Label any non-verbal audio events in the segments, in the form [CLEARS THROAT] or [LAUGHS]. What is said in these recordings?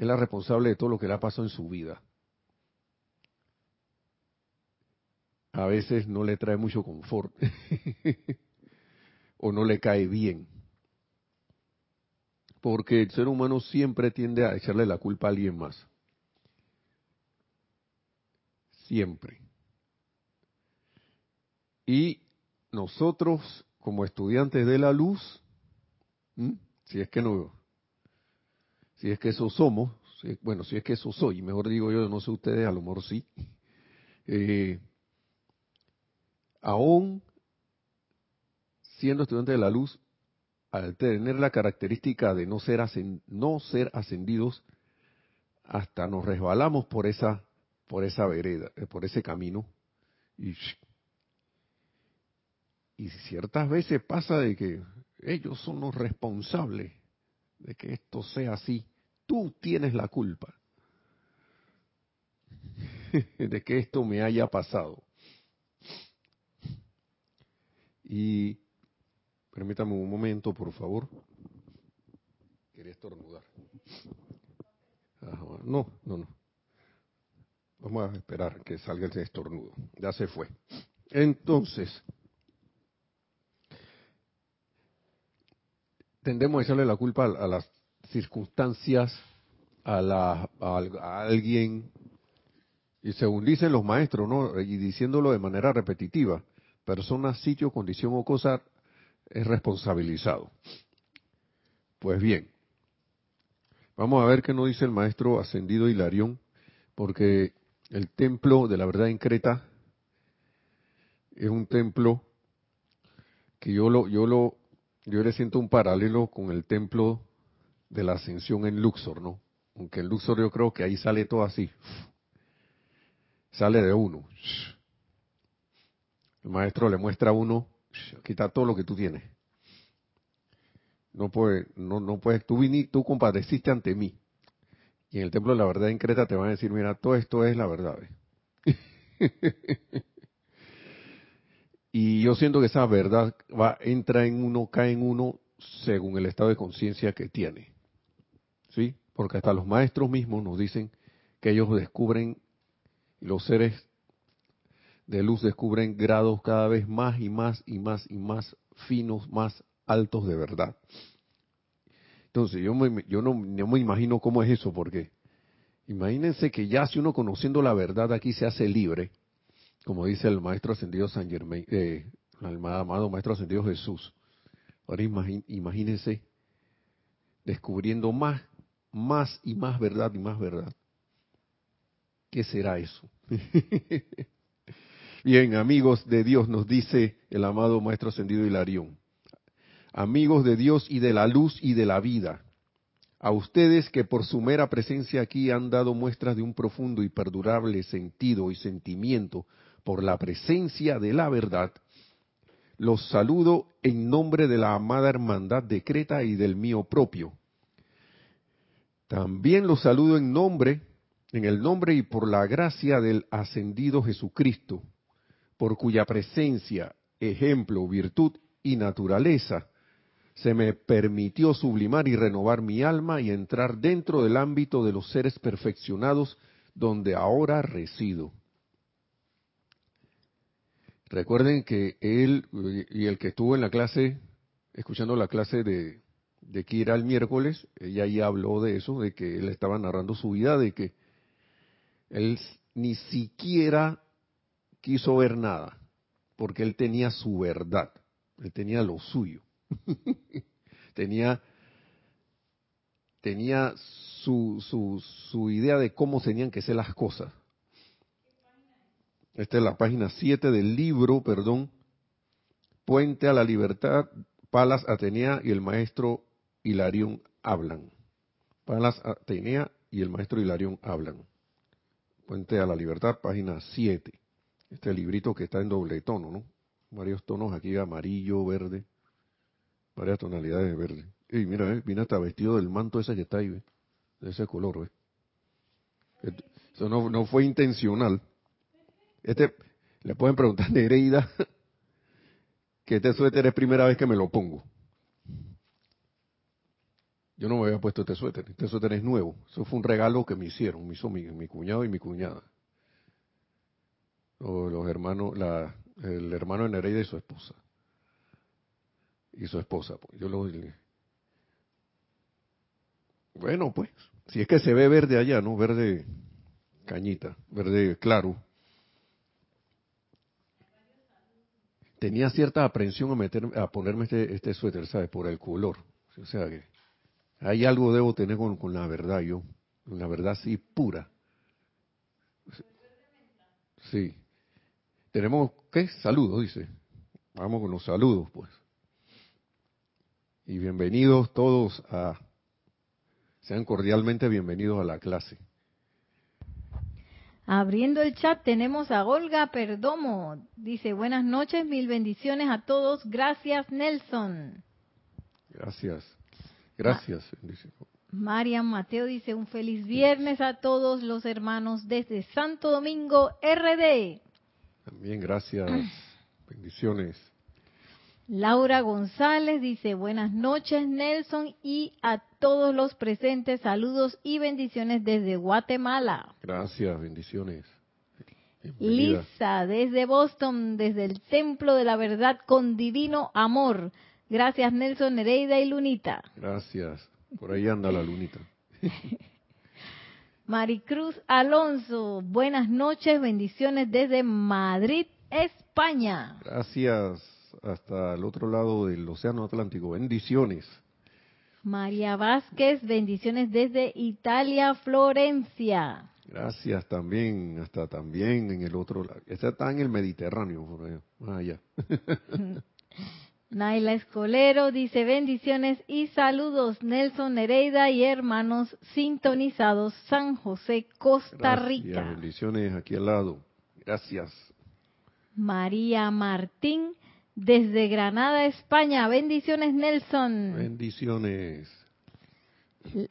es la responsable de todo lo que le ha pasado en su vida. A veces no le trae mucho confort [LAUGHS] o no le cae bien. Porque el ser humano siempre tiende a echarle la culpa a alguien más. Siempre. Y nosotros, como estudiantes de la luz, si es que no, si es que eso somos, bueno, si es que eso soy, mejor digo yo, no sé ustedes, a lo mejor sí, eh, aún siendo estudiantes de la luz, al tener la característica de no ser, no ser ascendidos, hasta nos resbalamos por esa, por esa vereda, eh, por ese camino, y y ciertas veces pasa de que ellos son los responsables de que esto sea así. Tú tienes la culpa [LAUGHS] de que esto me haya pasado. Y permítame un momento, por favor. Quería estornudar. no, no, no. Vamos a esperar que salga el estornudo. Ya se fue. Entonces, tendemos a echarle la culpa a, las circunstancias, a, la, alguien, y según dicen los maestros, ¿no? Y diciéndolo de manera repetitiva, persona, sitio, condición o cosa es responsabilizado. Pues bien, vamos a ver qué nos dice el maestro ascendido Hilarión, porque el templo de la verdad en Creta es un templo que yo lo, yo lo yo le siento un paralelo con el templo de la ascensión en Luxor, ¿no? Aunque en Luxor yo creo que ahí sale todo así. [SNIFFS] Sale de uno. [SNIFFS] El maestro le muestra a uno, [SNIFFS] quita todo lo que tú tienes. No puedes, no, no puedes, tú viniste, tú compadeciste ante mí. Y en el templo de la verdad en Creta te van a decir, mira, todo esto es la verdad. [LAUGHS] Y yo siento que esa verdad va, entra en uno, cae en uno según el estado de conciencia que tiene. ¿Sí? Porque hasta los maestros mismos nos dicen que ellos descubren, los seres de luz descubren grados cada vez más y más y más y más finos, más altos de verdad. Entonces, yo, yo no, no me imagino cómo es eso, porque imagínense que ya si uno conociendo la verdad aquí se hace libre, como dice el maestro ascendido San Germain, eh, el amado maestro ascendido Jesús. Ahora imagínense descubriendo más, más y más verdad y más verdad. ¿Qué será eso? [LAUGHS] Bien, amigos de Dios, nos dice el amado Maestro Ascendido Hilarión. Amigos de Dios y de la luz y de la vida, a ustedes que por su mera presencia aquí han dado muestras de un profundo y perdurable sentido y sentimiento por la presencia de la verdad, los saludo en nombre de la amada hermandad de Creta y del mío propio. También los saludo en nombre, en el nombre y por la gracia del ascendido Jesucristo, por cuya presencia, ejemplo, virtud y naturaleza se me permitió sublimar y renovar mi alma y entrar dentro del ámbito de los seres perfeccionados donde ahora resido. Recuerden que él y el que estuvo en la clase, escuchando la clase de, de Kira el miércoles, ella ahí habló de eso, de que él estaba narrando su vida, de que él ni siquiera quiso ver nada, porque él tenía su verdad, él tenía lo suyo, [LAUGHS] tenía tenía su, su, su idea de cómo tenían que ser las cosas. Esta es la página 7 del libro, perdón, Puente a la Libertad, Palas Atenea y el maestro Hilarión hablan. Palas Atenea y el maestro Hilarión hablan. Puente a la Libertad, página 7. Este librito que está en doble tono, ¿no? Varios tonos aquí, amarillo, verde, varias tonalidades de verde. Y mira, eh, viene hasta vestido del manto ese que está ahí, de ese color, ¿eh? Eso no, no fue intencional. Este, le pueden preguntar a Nereida [LAUGHS] que este suéter es primera vez que me lo pongo. Yo no me había puesto este suéter. Este suéter es nuevo. Eso fue un regalo que me hicieron, me hizo mi, cuñado y mi cuñada. los hermanos, la, el hermano de Nereida y su esposa. Y su esposa. Pues. Yo lo, bueno, pues, si es que se ve verde allá, ¿no? Verde cañita, verde claro. Tenía cierta aprensión a, meter, a ponerme este, este suéter, ¿sabes? Por el color. O sea que hay algo debo tener con, con la verdad, yo. Con la verdad sí pura. Sí. Tenemos, ¿qué? Saludos, dice. Vamos con los saludos, pues. Y bienvenidos todos a sean cordialmente bienvenidos a la clase. Abriendo el chat tenemos a Olga Perdomo. Dice, buenas noches, mil bendiciones a todos. Gracias, Nelson. Gracias. Gracias. Marian Mateo dice, un feliz viernes a todos los hermanos desde Santo Domingo, RD. También gracias. [CLEARS THROAT] Bendiciones. Laura González dice, buenas noches Nelson y a todos los presentes, saludos y bendiciones desde Guatemala. Gracias, bendiciones. Lisa, desde Boston, desde el Templo de la Verdad con Divino Amor. Gracias Nelson, Nereida y Lunita. Gracias. Por ahí anda la Lunita. [LAUGHS] Maricruz Alonso, buenas noches, bendiciones desde Madrid, España. Gracias hasta el otro lado del Océano Atlántico. Bendiciones. María Vázquez, bendiciones desde Italia, Florencia. Gracias también, hasta también en el otro lado. Esta está en el Mediterráneo, por allá, más allá. [LAUGHS] Naila Escolero dice bendiciones y saludos Nelson Nereida y hermanos sintonizados San José, Costa Rica. Bendiciones aquí al lado. Gracias. María Martín desde Granada, España. Bendiciones, Nelson. Bendiciones.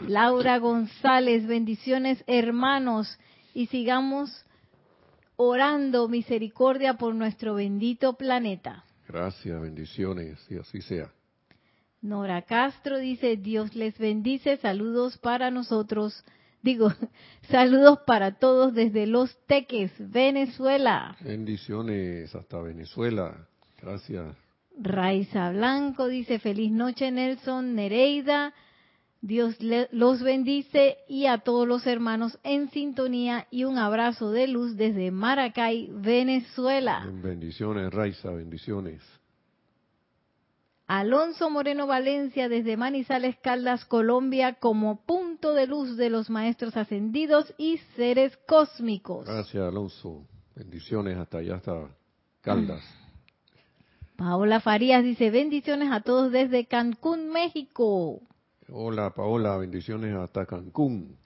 Laura González, bendiciones, hermanos. Y sigamos orando misericordia por nuestro bendito planeta. Gracias, bendiciones, y así sea. Nora Castro dice, Dios les bendice, saludos para nosotros. Digo, [LAUGHS] saludos para todos desde Los Teques, Venezuela. Bendiciones hasta Venezuela. Gracias. Raiza Blanco dice, feliz noche Nelson, Nereida, Dios los bendice y a todos los hermanos en sintonía y un abrazo de luz desde Maracay, Venezuela. Bendiciones, Raiza, bendiciones. Alonso Moreno Valencia desde Manizales Caldas, Colombia, como punto de luz de los maestros ascendidos y seres cósmicos. Gracias, Alonso. Bendiciones hasta allá, hasta Caldas. Paola Farías dice bendiciones a todos desde Cancún, México. Hola Paola, bendiciones hasta Cancún.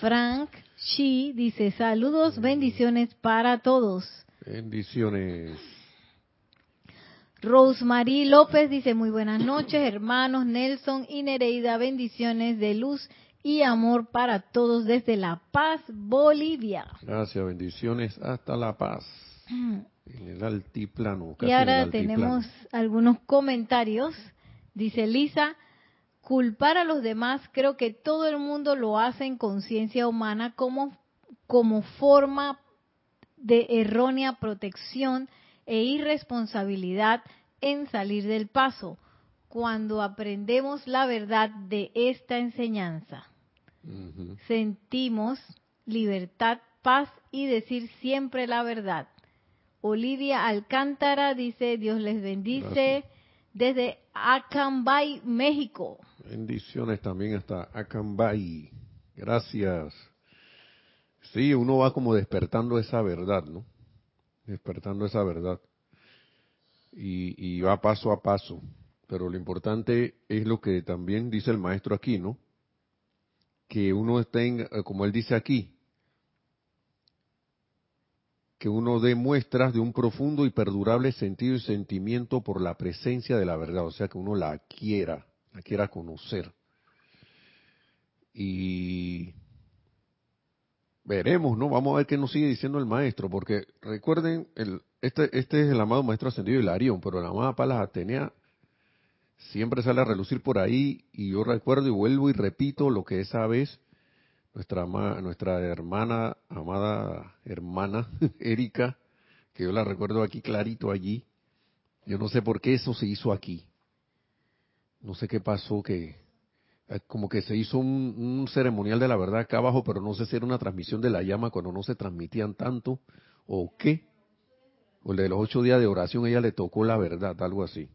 Frank Shi dice saludos, bendiciones para todos. Bendiciones. Rosemary López dice muy buenas noches, hermanos Nelson y Nereida, bendiciones de luz y amor para todos desde La Paz, Bolivia. Gracias, bendiciones hasta La Paz. En el altiplano. y ahora tenemos algunos comentarios. Dice Lisa, culpar a los demás, creo que todo el mundo lo hace en conciencia humana como, como forma de errónea protección e irresponsabilidad en salir del paso, cuando aprendemos la verdad de esta enseñanza. Sentimos libertad, paz y decir siempre la verdad. Olivia Alcántara dice, Dios les bendice desde Acambay, México. Bendiciones también hasta Acambay. Gracias. Sí, uno va como despertando esa verdad, ¿no? Despertando esa verdad. Y, y va paso a paso. Pero lo importante es lo que también dice el maestro aquí, ¿no? Que uno tenga, como él dice aquí, que uno dé muestras de un profundo y perdurable sentido y sentimiento por la presencia de la verdad, o sea, que uno la quiera, la quiera conocer. Y veremos, ¿no? Vamos a ver qué nos sigue diciendo el maestro, porque recuerden, el, este, este es el amado maestro ascendido Hilarión, pero la amada Palas Atenea siempre sale a relucir por ahí y yo recuerdo y vuelvo y repito lo que esa vez nuestra nuestra hermana amada hermana [LAUGHS] Erika que yo la recuerdo aquí clarito allí. Yo no sé por qué eso se hizo aquí. No sé qué pasó que eh, como que se hizo un, ceremonial de la verdad acá abajo pero no sé si era una transmisión de la llama cuando no se transmitían tanto o qué. O el de los ocho días de oración ella le tocó la verdad algo así.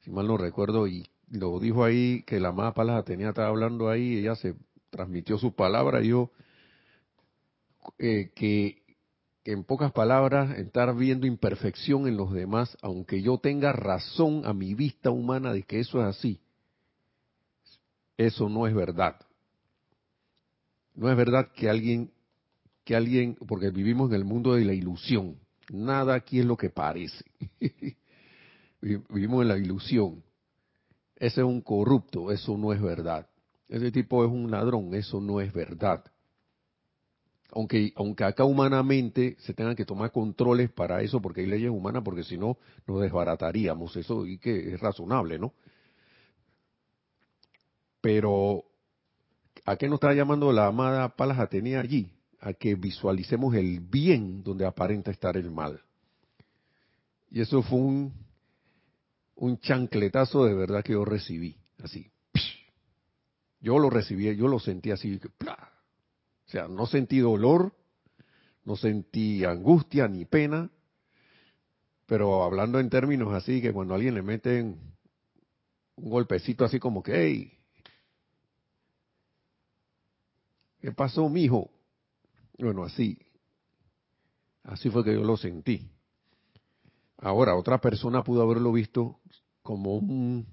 Si mal no recuerdo, y lo dijo ahí que la amada Palas tenía estaba hablando ahí, ella se transmitió su palabra, yo, eh, que, en pocas palabras, estar viendo imperfección en los demás, aunque yo tenga razón a mi vista humana de que eso es así, eso no es verdad. No es verdad que alguien, que alguien, porque vivimos en el mundo de la ilusión, nada aquí es lo que parece. [LAUGHS] Vivimos en la ilusión. Ese es un corrupto, eso no es verdad. Ese tipo es un ladrón, eso no es verdad. Aunque, aunque acá humanamente se tengan que tomar controles para eso, porque hay leyes humanas, porque si no nos desbarataríamos. Eso y que es razonable, ¿no? Pero, ¿a qué nos está llamando la amada Palas Atenea allí? A que visualicemos el bien donde aparenta estar el mal. Y eso fue un un chancletazo de verdad que yo recibí, así. Yo lo recibí, yo lo sentí así, o sea, no sentí dolor, no sentí angustia ni pena, pero hablando en términos así, que cuando a alguien le meten un golpecito así como que, hey, ¿qué pasó, mijo? Bueno, así, así fue que yo lo sentí. Ahora, otra persona pudo haberlo visto como un,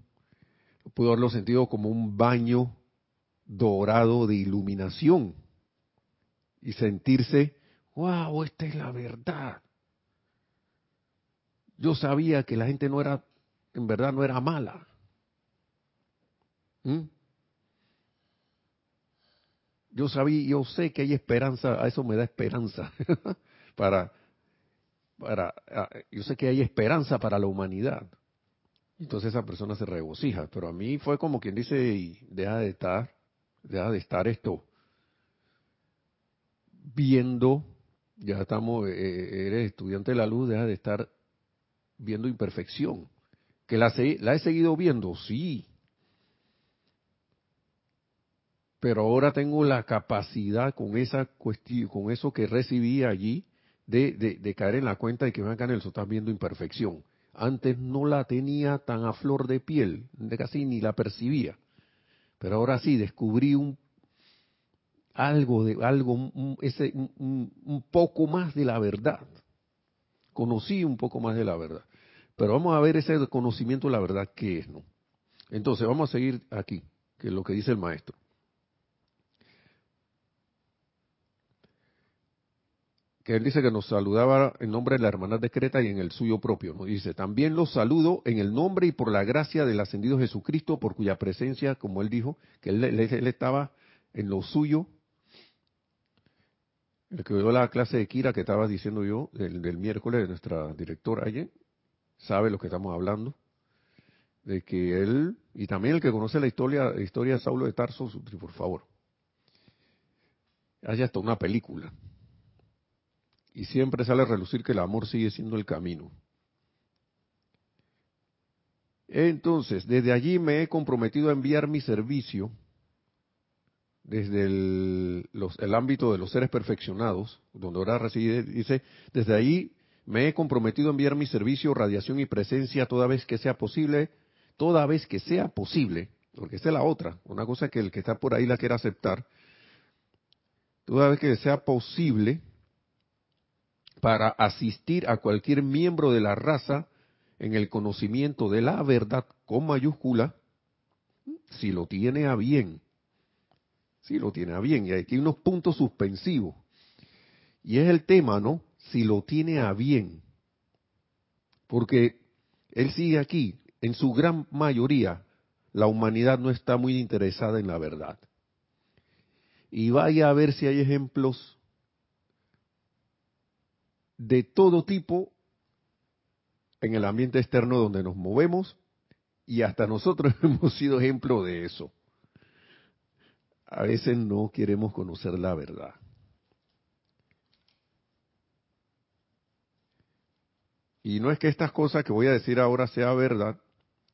pudo haberlo sentido como un baño dorado de iluminación y sentirse, wow, esta es la verdad. Yo sabía que la gente no era, en verdad no era mala. ¿Mm? Yo sabía, yo sé que hay esperanza, a eso me da esperanza [LAUGHS] para para, yo sé que hay esperanza para la humanidad. Entonces esa persona se regocija, pero a mí fue como quien dice, deja de estar, deja de estar esto viendo, ya estamos, eh, eh, eres estudiante de la luz, deja de estar viendo imperfección. Que la, la he seguido viendo, sí. Pero ahora tengo la capacidad con esa cuestión, con eso que recibí allí, de, caer en la cuenta de que acá en el estás viendo imperfección. Antes no la tenía tan a flor de piel, de casi ni la percibía. Pero ahora sí descubrí un algo de algo un, ese un, poco más de la verdad. Conocí un poco más de la verdad. Pero vamos a ver ese conocimiento de la verdad qué es, ¿no? Entonces, vamos a seguir aquí, que es lo que dice el maestro. Que él dice que nos saludaba en nombre de la hermandad de Creta y en el suyo propio. Nos dice, también los saludo en el nombre y por la gracia del ascendido Jesucristo, por cuya presencia, como él dijo, que él, estaba en lo suyo. El que dio la clase de Kira que estaba diciendo yo, del, miércoles, de nuestra directora ayer, sabe lo que estamos hablando. De que él, y también el que conoce la historia, la historia de Saulo de Tarso, por favor, haya hasta una película y siempre sale a relucir que el amor sigue siendo el camino. Entonces, desde allí me he comprometido a enviar mi servicio desde el, ámbito de los seres perfeccionados, donde ahora reside, dice, desde ahí me he comprometido a enviar mi servicio, radiación y presencia toda vez que sea posible, toda vez que sea posible, porque esta es la otra, una cosa que el que está por ahí la quiera aceptar, toda vez que sea posible, para asistir a cualquier miembro de la raza en el conocimiento de la verdad con mayúscula, si lo tiene a bien. Si lo tiene a bien. Y aquí hay unos puntos suspensivos. Y es el tema, ¿no? Si lo tiene a bien. Porque él sigue aquí. En su gran mayoría, la humanidad no está muy interesada en la verdad. Y vaya a ver si hay ejemplos de todo tipo en el ambiente externo donde nos movemos Y hasta nosotros [LAUGHS] hemos sido ejemplo de eso. A veces no queremos conocer la verdad. Y no es que estas cosas que voy a decir ahora sea verdad,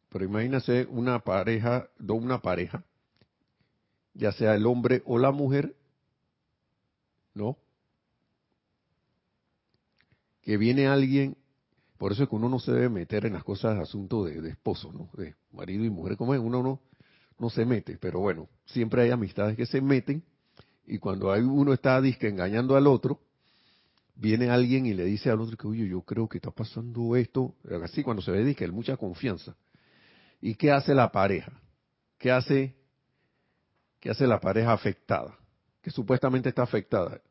pero imagínese una pareja, una pareja, ya sea el hombre o la mujer, ¿no? Que viene alguien, por eso es que uno no se debe meter en las cosas de asunto de, esposo, ¿no? De marido y mujer, como es, uno no, no se mete, pero bueno, siempre hay amistades que se meten y cuando hay uno está disque engañando al otro, viene alguien y le dice al otro que, oye, yo creo que está pasando esto, así cuando se ve disque, hay mucha confianza. ¿Y qué hace la pareja? ¿Qué hace, qué hace la pareja afectada? Que supuestamente está afectada.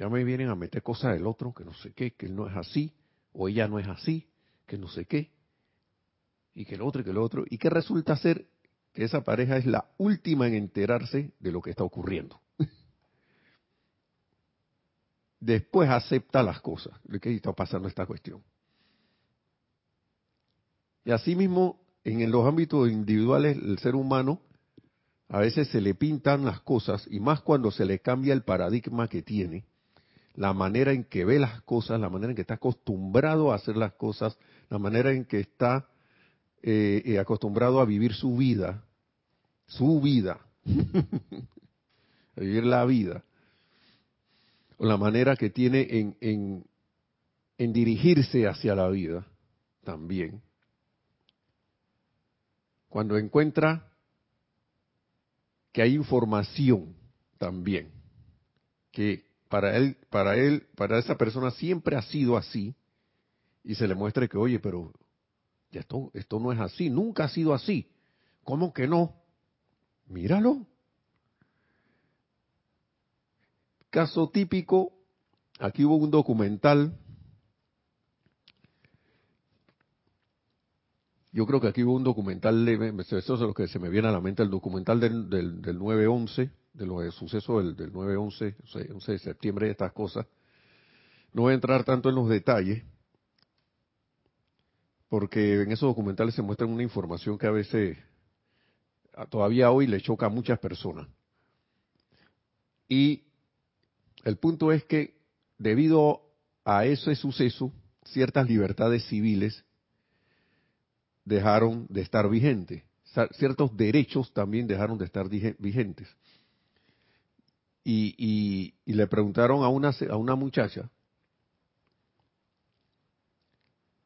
Ya me vienen a meter cosas del otro, que no sé qué, que él no es así, o ella no es así, que no sé qué, y que el otro y que el otro. ¿Y qué resulta ser? Que esa pareja es la última en enterarse de lo que está ocurriendo [LAUGHS] después acepta las cosas, de que está pasando esta cuestión. Y asimismo, en los ámbitos individuales, el ser humano a veces se le pintan las cosas, y más cuando se le cambia el paradigma que tiene, la manera en que ve las cosas, la manera en que está acostumbrado a hacer las cosas, la manera en que está eh, eh, acostumbrado a vivir su vida, su vida, a vivir la vida o la manera que tiene en, en, en dirigirse hacia la vida también. Cuando encuentra que hay información también, que para él, para él, para esa persona siempre ha sido así, y se le muestre que, oye, pero esto, esto no es así, nunca ha sido así. ¿Cómo que no? Míralo. Caso típico, aquí hubo un documental, yo creo que aquí hubo un documental, eso es lo que se me viene a la mente, el documental del, del, del 9-11, de los sucesos del, del 9-11, 11 de septiembre, de estas cosas. No voy a entrar tanto en los detalles, porque en esos documentales se muestra una información que a veces, todavía hoy le choca a muchas personas. Y el punto es que debido a ese suceso, ciertas libertades civiles dejaron de estar vigentes, ciertos derechos también dejaron de estar vigentes. Y, le preguntaron a una, a una muchacha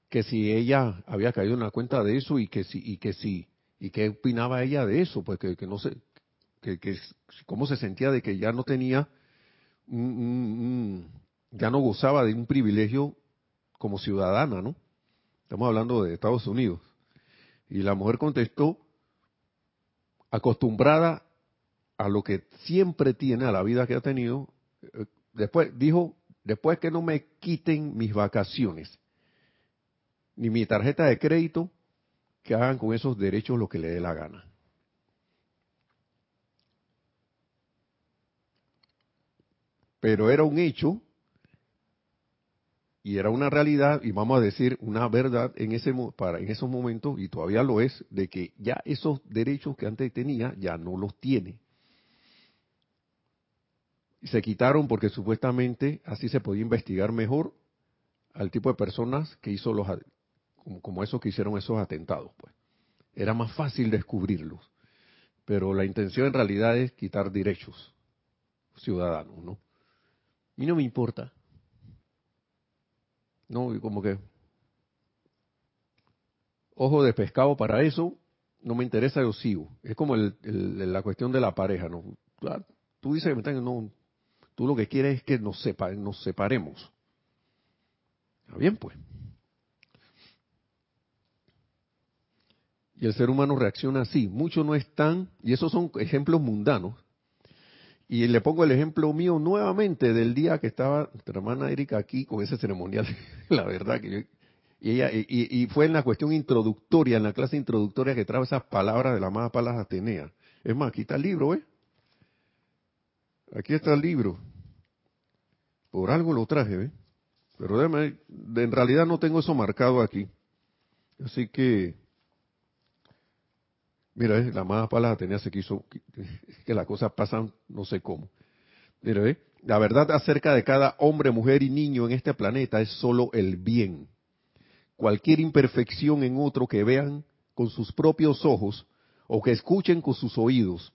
que si ella había caído en la cuenta de eso y que si, y que si, y qué opinaba ella de eso, pues que, no sé, que, que cómo se sentía de que ya no tenía ya no gozaba de un privilegio como ciudadana, ¿no? Estamos hablando de Estados Unidos. Y la mujer contestó, acostumbrada a lo que siempre tiene, a la vida que ha tenido, eh, después dijo, después que no me quiten mis vacaciones, ni mi tarjeta de crédito, que hagan con esos derechos lo que le dé la gana. pero era un hecho y era una realidad y vamos a decir una verdad en ese para en esos momentos y todavía lo es de que ya esos derechos que antes tenía ya no los tiene y se quitaron porque supuestamente así se podía investigar mejor al tipo de personas que hizo los como, esos que hicieron esos atentados pues era más fácil descubrirlos pero la intención en realidad es quitar derechos ciudadanos no y no me importa. No, como que ojo de pescado para eso, no me interesa, yo sigo. Es como el, la cuestión de la pareja, ¿no? Tú dices que no, tú lo que quieres es que nos, sepa, nos separemos. Está bien, pues. Y el ser humano reacciona así. Muchos no están, y esos son ejemplos mundanos, y le pongo el ejemplo mío nuevamente del día que estaba nuestra hermana Erika aquí con ese ceremonial, [LAUGHS] la verdad que y ella y, fue en la cuestión introductoria, en la clase introductoria que trajo esas palabras de la amada Palas Atenea. Es más, aquí está el libro, ¿eh? Aquí está el libro. Por algo lo traje, ¿eh? Pero déjame, en realidad no tengo eso marcado aquí. Así que, mira, la amada palabra tenía se quiso que las cosas pasan no sé cómo. Mira, ¿eh? la verdad acerca de cada hombre, mujer y niño en este planeta es solo el bien. Cualquier imperfección en otro que vean con sus propios ojos o que escuchen con sus oídos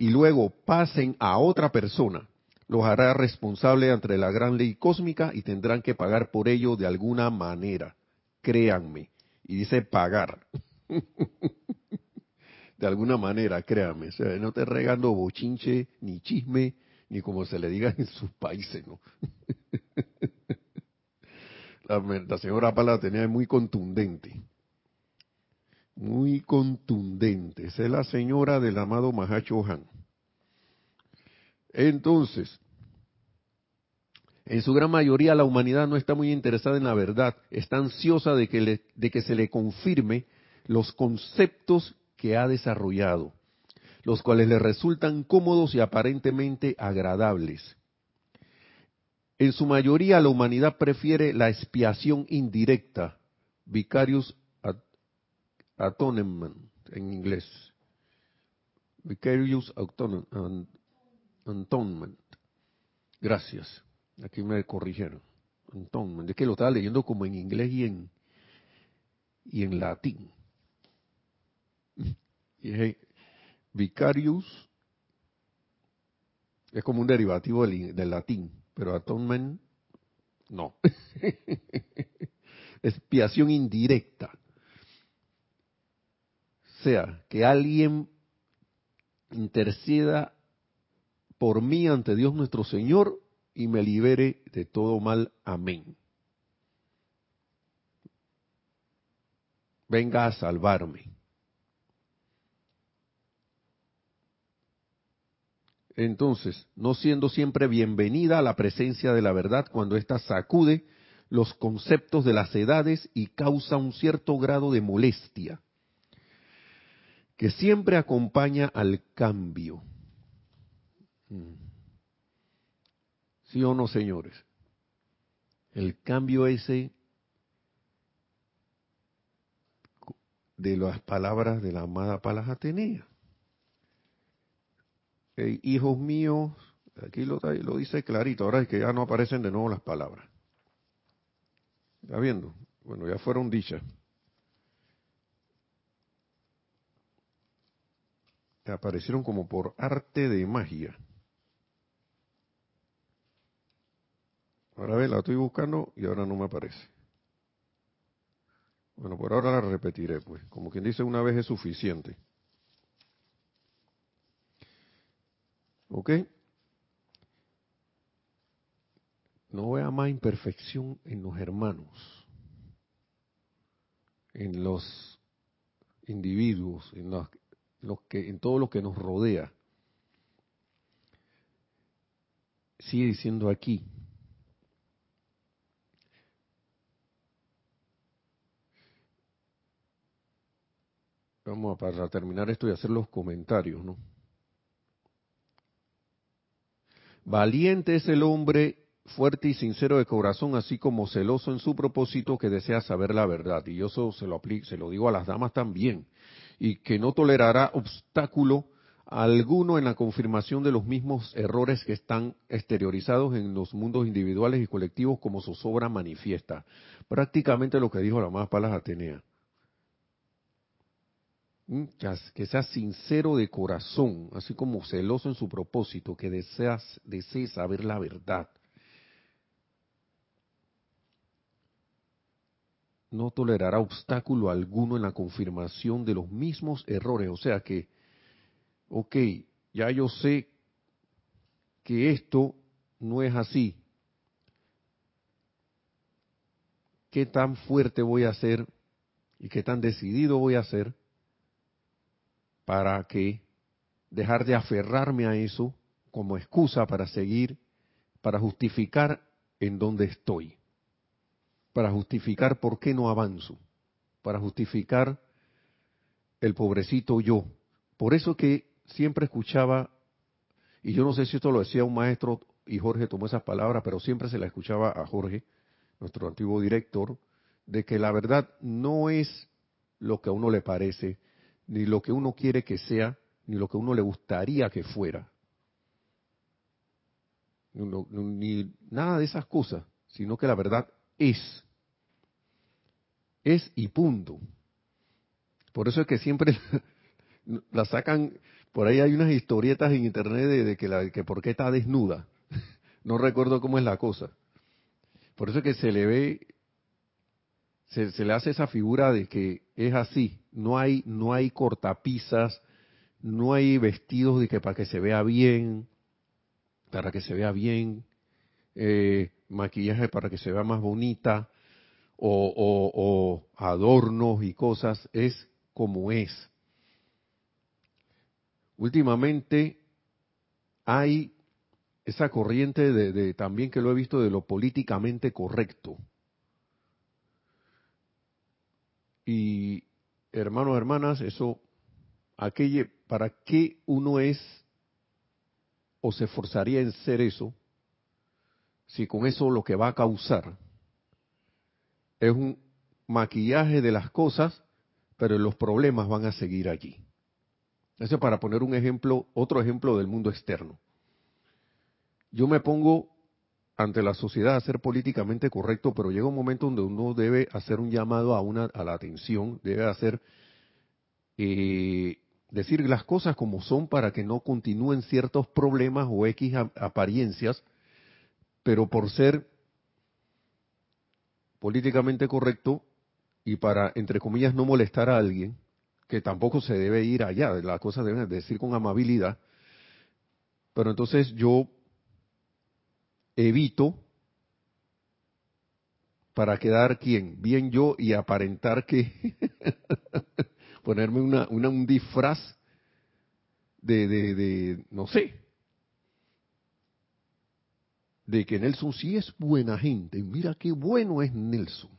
y luego pasen a otra persona, los hará responsable ante la gran ley cósmica y tendrán que pagar por ello de alguna manera. Créanme. Y dice pagar. [LAUGHS] de alguna manera, créanme. O sea, no te regando bochinche, ni chisme, ni como se le diga en sus países, ¿no? [LAUGHS] la, señora Pala tenía muy contundente muy contundente. Es la señora del amado Mahacho Han. Entonces, en su gran mayoría la humanidad no está muy interesada en la verdad, está ansiosa de que, de que se le confirme los conceptos que ha desarrollado, los cuales le resultan cómodos y aparentemente agradables. En su mayoría la humanidad prefiere la expiación indirecta, vicarius atonement en inglés. Vicarious Atonement. Gracias. Aquí me corrigieron. Atonement. Es que lo estaba leyendo como en inglés y en, y en latín. Y vicarious es como un derivativo del, del latín, pero atonement no. [LAUGHS] Expiación indirecta sea que alguien interceda por mí ante Dios nuestro Señor y me libere de todo mal. Amén. Venga a salvarme. Entonces, no siendo siempre bienvenida a la presencia de la verdad cuando ésta sacude los conceptos de las edades y causa un cierto grado de molestia que siempre acompaña al cambio. Mm. ¿Sí o no, señores? El cambio ese de las palabras de la amada Palas Atenea. hijos míos, aquí lo, lo, dice clarito, ahora es que ya no aparecen de nuevo las palabras. ¿Está viendo? Bueno, ya fueron dichas. Aparecieron como por arte de magia. Ahora ve, la estoy buscando y ahora no me aparece. Bueno, por ahora la repetiré, pues. Como quien dice, una vez es suficiente. ¿Ok? No vea más imperfección en los hermanos, en los individuos, en los, que, en todo lo que nos rodea. Sigue diciendo aquí. Vamos a para terminar esto y hacer los comentarios, ¿no? Valiente es el hombre fuerte y sincero de corazón, así como celoso en su propósito que desea saber la verdad. Y yo eso se lo, se lo digo a las damas también y que no tolerará obstáculo alguno en la confirmación de los mismos errores que están exteriorizados en los mundos individuales y colectivos como su obra manifiesta. Prácticamente lo que dijo la más Palas Atenea. Mm, que sea sincero de corazón, así como celoso en su propósito, que deseas, desee saber la verdad. No tolerará obstáculo alguno en la confirmación de los mismos errores. O sea que, ok, ya yo sé que esto no es así. ¿Qué tan fuerte voy a ser y qué tan decidido voy a ser para que dejar de aferrarme a eso como excusa para seguir, para justificar en donde estoy? Para justificar por qué no avanzo, para justificar el pobrecito yo. Por eso que siempre escuchaba, y yo no sé si esto lo decía un maestro y Jorge tomó esas palabras, pero siempre se la escuchaba a Jorge, nuestro antiguo director, de que la verdad no es lo que a uno le parece, ni lo que uno quiere que sea, ni lo que uno le gustaría que fuera. ni nada de esas cosas, sino que la verdad es. Es y punto. Por eso es que siempre [LAUGHS] la sacan, por ahí hay unas historietas en internet de, que, la, que por qué está desnuda. [LAUGHS] No recuerdo cómo es la cosa. Por eso es que se le ve, se, le hace esa figura de que es así. No hay, no hay cortapisas, no hay vestidos de que para que se vea bien, para que se vea bien, eh, maquillaje para que se vea más bonita, o, adornos y cosas, es como es. Últimamente hay esa corriente de, también que lo he visto de lo políticamente correcto. Y hermanos, hermanas, eso, aquello, ¿para qué uno es o se esforzaría en ser eso si con eso lo que va a causar es un maquillaje de las cosas, pero los problemas van a seguir allí? Eso para poner un ejemplo, otro ejemplo del mundo externo yo me pongo ante la sociedad a ser políticamente correcto, pero llega un momento donde uno debe hacer un llamado a una a la atención, debe hacer eh, decir las cosas como son para que no continúen ciertos problemas o X apariencias, pero por ser políticamente correcto y para, entre comillas, no molestar a alguien, que tampoco se debe ir allá, las cosas deben decir con amabilidad, pero entonces yo evito para quedar quién, bien yo y aparentar que [LAUGHS] ponerme una, un disfraz de, de, de, no sé, de que Nelson sí es buena gente. Mira qué bueno es Nelson.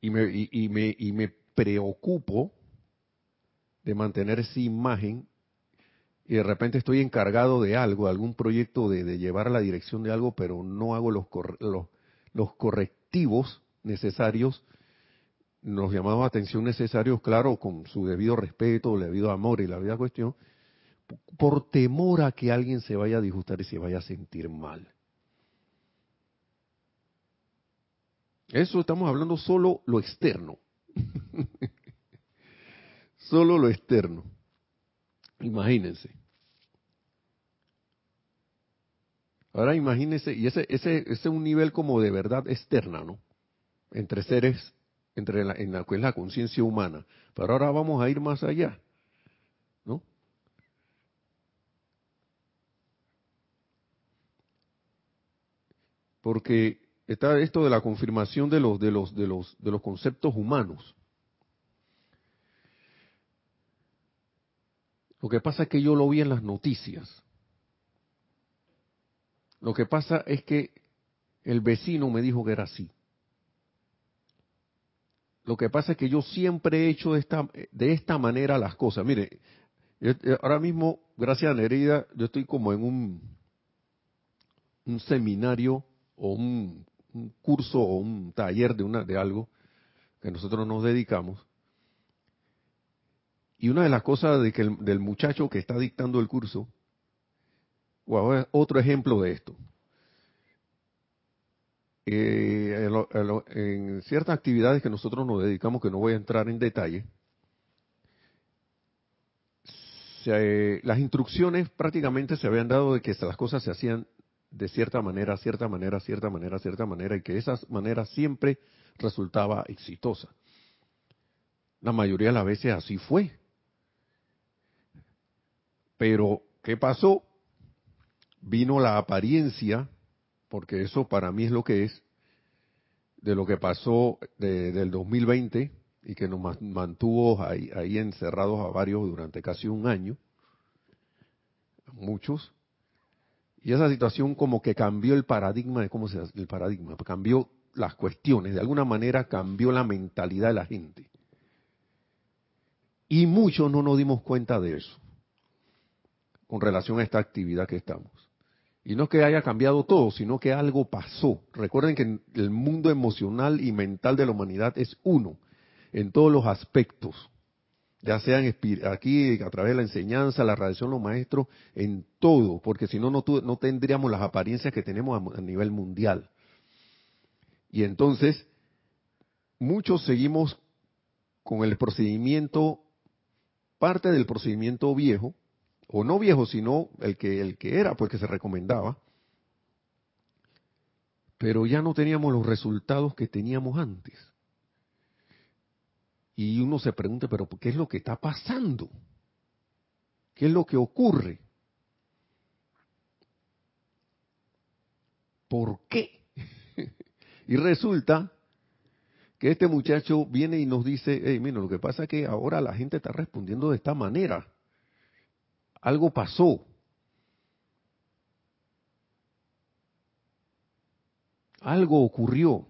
Y me, y me, y me preocupo de mantener esa imagen y de repente estoy encargado de algo, de algún proyecto de, llevar a la dirección de algo, pero no hago los, los, correctivos necesarios, los llamados atención necesarios, claro, con su debido respeto, debido amor y la vida cuestión, por temor a que alguien se vaya a disgustar y se vaya a sentir mal. Eso estamos hablando solo lo externo. [LAUGHS] solo lo externo. Imagínense. Ahora imagínense, y ese, ese, es un nivel como de verdad externa, ¿no? Entre seres, entre la, en la que es la conciencia humana. Pero ahora vamos a ir más allá, Porque está esto de la confirmación de los, de los, de los, de los conceptos humanos. Lo que pasa es que yo lo vi en las noticias. Lo que pasa es que el vecino me dijo que era así. Lo que pasa es que yo siempre he hecho de esta, de esta manera las cosas. Mire, ahora mismo, gracias a Nereida, yo estoy como en un, un seminario o un, curso o un taller de, una, de algo que nosotros nos dedicamos. Y una de las cosas del muchacho que está dictando el curso otro ejemplo de esto. Eh, en, ciertas actividades que nosotros nos dedicamos, que no voy a entrar en detalle, las instrucciones prácticamente se habían dado de que las cosas se hacían de cierta manera, cierta manera, cierta manera, cierta manera, y que esa manera siempre resultaba exitosa. La mayoría de las veces así fue. Pero, ¿qué pasó? vino la apariencia, porque eso para mí es lo que es, de lo que pasó del 2020 y que nos mantuvo ahí, ahí encerrados a varios durante casi un año, muchos, y esa situación como que cambió el paradigma de cómo se el paradigma, cambió las cuestiones, de alguna manera cambió la mentalidad de la gente. Y muchos no nos dimos cuenta de eso con relación a esta actividad que estamos. Y no es que haya cambiado todo, sino que algo pasó. Recuerden que el mundo emocional y mental de la humanidad es uno, en todos los aspectos. Ya sean aquí a través de la enseñanza, la radiación, los maestros, en todo, porque si no, no tendríamos las apariencias que tenemos a nivel mundial. Y entonces, muchos seguimos con el procedimiento, parte del procedimiento viejo, o no viejo, sino el que, el que era, pues que se recomendaba, pero ya no teníamos los resultados que teníamos antes. Y uno se pregunta, pero ¿qué es lo que está pasando? ¿Qué es lo que ocurre? ¿Por qué? [LAUGHS] y resulta que este muchacho viene y nos dice, hey, mira, lo que pasa es que ahora la gente está respondiendo de esta manera algo pasó. Algo ocurrió.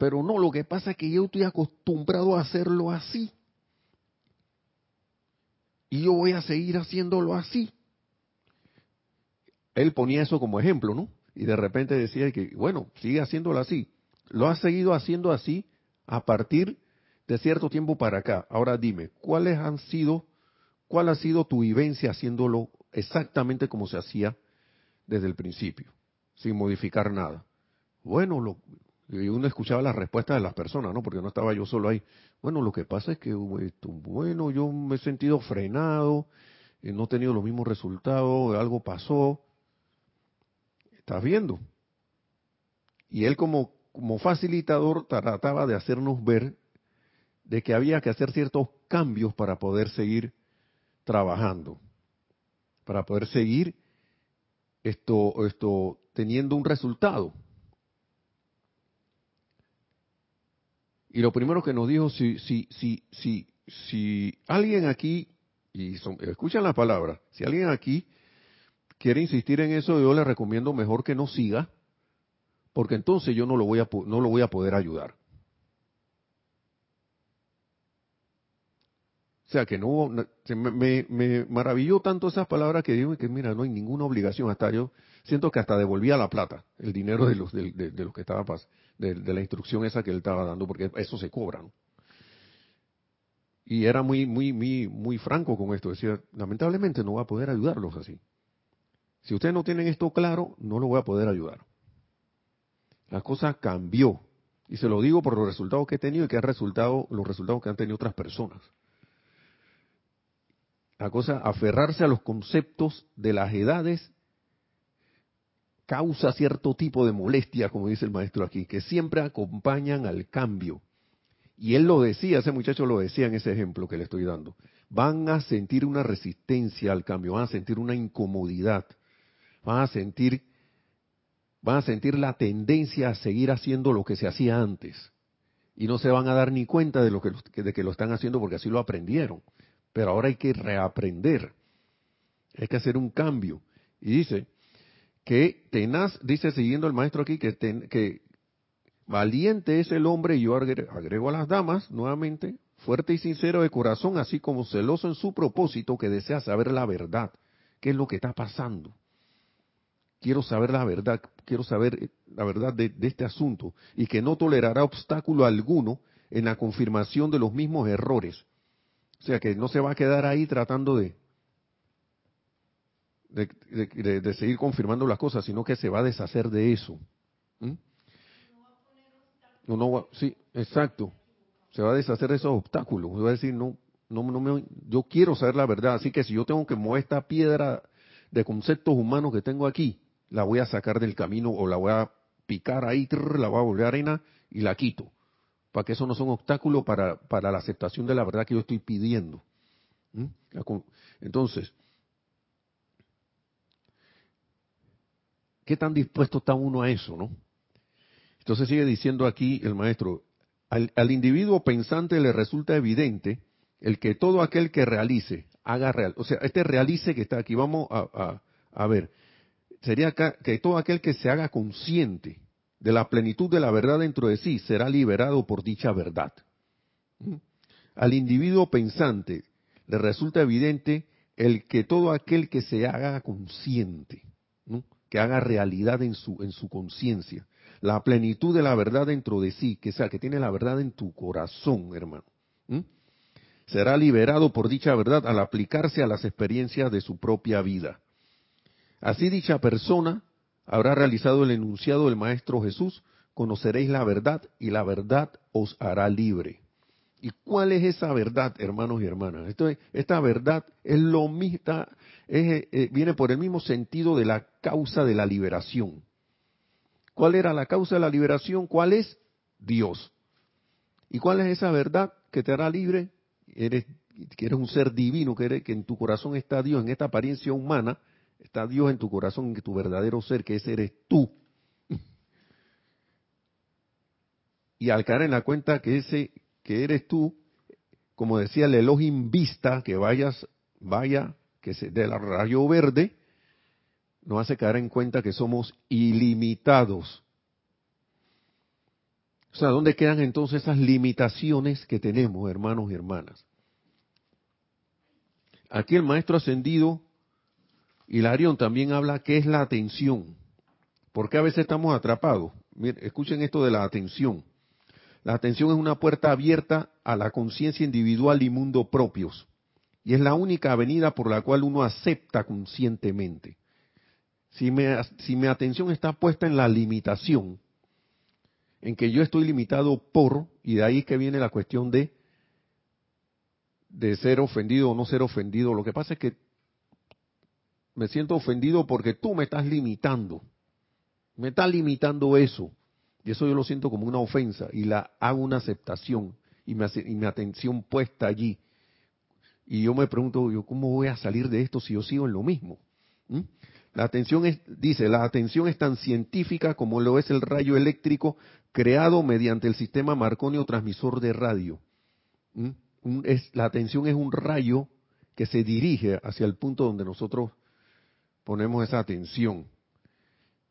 Pero no, lo que pasa es que yo estoy acostumbrado a hacerlo así. Y yo voy a seguir haciéndolo así. Él ponía eso como ejemplo, ¿no? Y de repente decía que, bueno, sigue haciéndolo así. Lo ha seguido haciendo así a partir de cierto tiempo para acá. Ahora dime, ¿cuáles han sido ¿Cuál ha sido tu vivencia haciéndolo exactamente como se hacía desde el principio, sin modificar nada? Bueno, lo, y uno escuchaba las respuestas de las personas, ¿no? Porque no estaba yo solo ahí. Bueno, lo que pasa es que, bueno, yo me he sentido frenado, eh, no he tenido los mismos resultados, algo pasó. ¿Estás viendo? Y él como, como facilitador trataba de hacernos ver de que había que hacer ciertos cambios para poder seguir trabajando para poder seguir esto, esto teniendo un resultado. Y lo primero que nos dijo, si, si, si, si, si alguien aquí, y escuchan la palabra, si alguien aquí quiere insistir en eso, yo le recomiendo mejor que no siga, porque entonces yo no lo voy a, no lo voy a poder ayudar. O sea, que no me, me, maravilló tanto esas palabras que digo que mira, no hay ninguna obligación. Hasta yo siento que hasta devolvía la plata, el dinero de los, de, los que estaba, de, de, la instrucción esa que él estaba dando, porque eso se cobra. Y era muy, muy, muy, muy franco con esto. Decía, lamentablemente no voy a poder ayudarlos así. Si ustedes no tienen esto claro, no lo voy a poder ayudar. La cosa cambió. Y se lo digo por los resultados que he tenido y que han resultado, los resultados que han tenido otras personas la cosa, aferrarse a los conceptos de las edades causa cierto tipo de molestia, como dice el maestro aquí, que siempre acompañan al cambio. Y él lo decía, ese muchacho lo decía en ese ejemplo que le estoy dando. Van a sentir una resistencia al cambio, van a sentir una incomodidad, van a sentir, van a sentir la tendencia a seguir haciendo lo que se hacía antes. Y no se van a dar ni cuenta de, lo que, de que lo están haciendo porque así lo aprendieron pero ahora hay que reaprender, hay que hacer un cambio. Y dice que tenaz, dice siguiendo el maestro aquí, que, que valiente es el hombre, y yo agrego a las damas nuevamente, fuerte y sincero de corazón, así como celoso en su propósito, que desea saber la verdad. ¿Qué es lo que está pasando? Quiero saber la verdad, quiero saber la verdad de este asunto y que no tolerará obstáculo alguno en la confirmación de los mismos errores o sea, que no se va a quedar ahí tratando de, de, seguir confirmando las cosas, sino que se va a deshacer de eso. ¿Mm? No, no, sí, exacto. Se va a deshacer de esos obstáculos. Va a decir, no, no, no me, yo quiero saber la verdad. Así que si yo tengo que mover esta piedra de conceptos humanos que tengo aquí, la voy a sacar del camino o la voy a picar ahí, la voy a volver arena y la quito para que eso no sea un obstáculo para, para la aceptación de la verdad que yo estoy pidiendo. ¿Mm? Entonces, ¿qué tan dispuesto está uno a eso, no? Entonces sigue diciendo aquí el maestro, al, individuo pensante le resulta evidente el que todo aquel que realice, haga real, o sea, este realice que está aquí, vamos a, a ver, sería que todo aquel que se haga consciente de la plenitud de la verdad dentro de sí, será liberado por dicha verdad. ¿Mm? Al individuo pensante le resulta evidente el que todo aquel que se haga consciente, que haga realidad en su, en su conciencia, la plenitud de la verdad dentro de sí, que sea, que tiene la verdad en tu corazón, hermano, será liberado por dicha verdad al aplicarse a las experiencias de su propia vida. Así dicha persona habrá realizado el enunciado del Maestro Jesús, conoceréis la verdad y la verdad os hará libre. ¿Y cuál es esa verdad, hermanos y hermanas? Esta verdad es lo mismo, eh, viene por el mismo sentido de la causa de la liberación. ¿Cuál era la causa de la liberación? ¿Cuál es? Dios. ¿Y cuál es esa verdad que te hará libre? Eres, que eres un ser divino, que, que en tu corazón está Dios, en esta apariencia humana, está Dios en tu corazón, en tu verdadero ser, que ese eres tú. Y al caer en la cuenta que ese que eres tú, como decía el Elohim Vista, que vayas, vaya, que se, del rayo verde, nos hace caer en cuenta que somos ilimitados. O sea, ¿dónde quedan entonces esas limitaciones que tenemos, hermanos y hermanas? Aquí el maestro ascendido, Hilarión, también habla que es la atención. Porque a veces estamos atrapados. Escuchen esto de la atención. La atención es una puerta abierta a la conciencia individual y mundo propios. Y es la única avenida por la cual uno acepta conscientemente. Si, mi atención está puesta en la limitación, en que yo estoy limitado por, y de ahí que viene la cuestión de, de ser ofendido o no ser ofendido, lo que pasa es que me siento ofendido porque tú me estás limitando. Me estás limitando eso. Y eso yo lo siento como una ofensa y la hago una aceptación y mi, atención puesta allí. Y yo me pregunto, yo ¿cómo voy a salir de esto si yo sigo en lo mismo? ¿Mm? La atención es, dice, la atención es tan científica como lo es el rayo eléctrico creado mediante el sistema Marconi transmisor de radio. ¿Mm? la atención es un rayo que se dirige hacia el punto donde nosotros ponemos esa atención.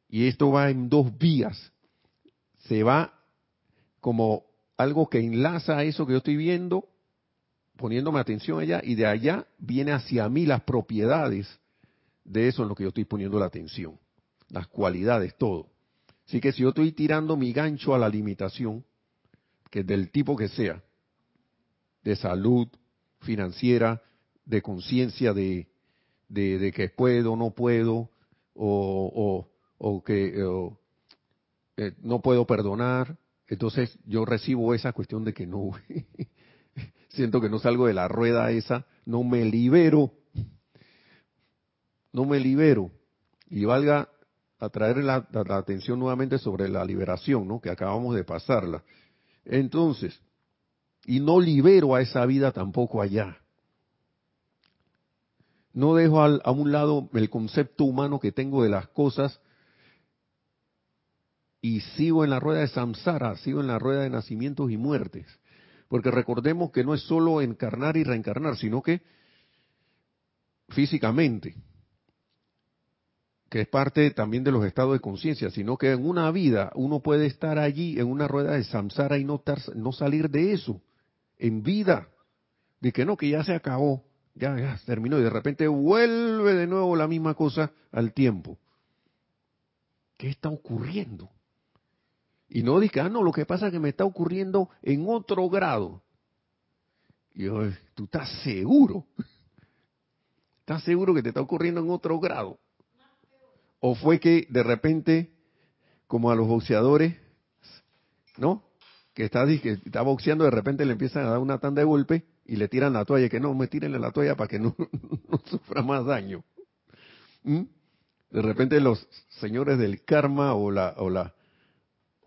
Y esto va en dos vías. Se va como algo que enlaza a eso que yo estoy viendo, poniéndome atención allá, y de allá viene hacia mí las propiedades de eso en lo que yo estoy poniendo la atención, las cualidades, todo. Así que si yo estoy tirando mi gancho a la limitación, que del tipo que sea, de salud, financiera, de conciencia de, de, que puedo, no puedo, o, o, que eh, no puedo perdonar, entonces yo recibo esa cuestión de que no, [LAUGHS] siento que no salgo de la rueda esa, no me libero no me libero. Y valga atraer la, la, atención nuevamente sobre la liberación, ¿no? Que acabamos de pasarla. Entonces, y no libero a esa vida tampoco allá. No dejo a un lado el concepto humano que tengo de las cosas y sigo en la rueda de samsara, sigo en la rueda de nacimientos y muertes. Porque recordemos que no es solo encarnar y reencarnar, sino que físicamente, que es parte también de los estados de conciencia, sino que en una vida uno puede estar allí en una rueda de samsara y no, no salir de eso, en vida, de que no, que ya se acabó, ya, ya terminó y de repente vuelve de nuevo la misma cosa al tiempo. ¿Qué está ocurriendo? Y no diga, ah, no, lo que pasa es que me está ocurriendo en otro grado. Y yo, tú estás seguro, [LAUGHS] estás seguro que te está ocurriendo en otro grado. ¿O fue que de repente, como a los boxeadores, ¿no? Que está, que está boxeando, de repente le empiezan a dar una tanda de golpe y le tiran la toalla, que no, me tiren la toalla para que no, [LAUGHS] sufra más daño. ¿Mm? De repente los señores del karma o la, o la,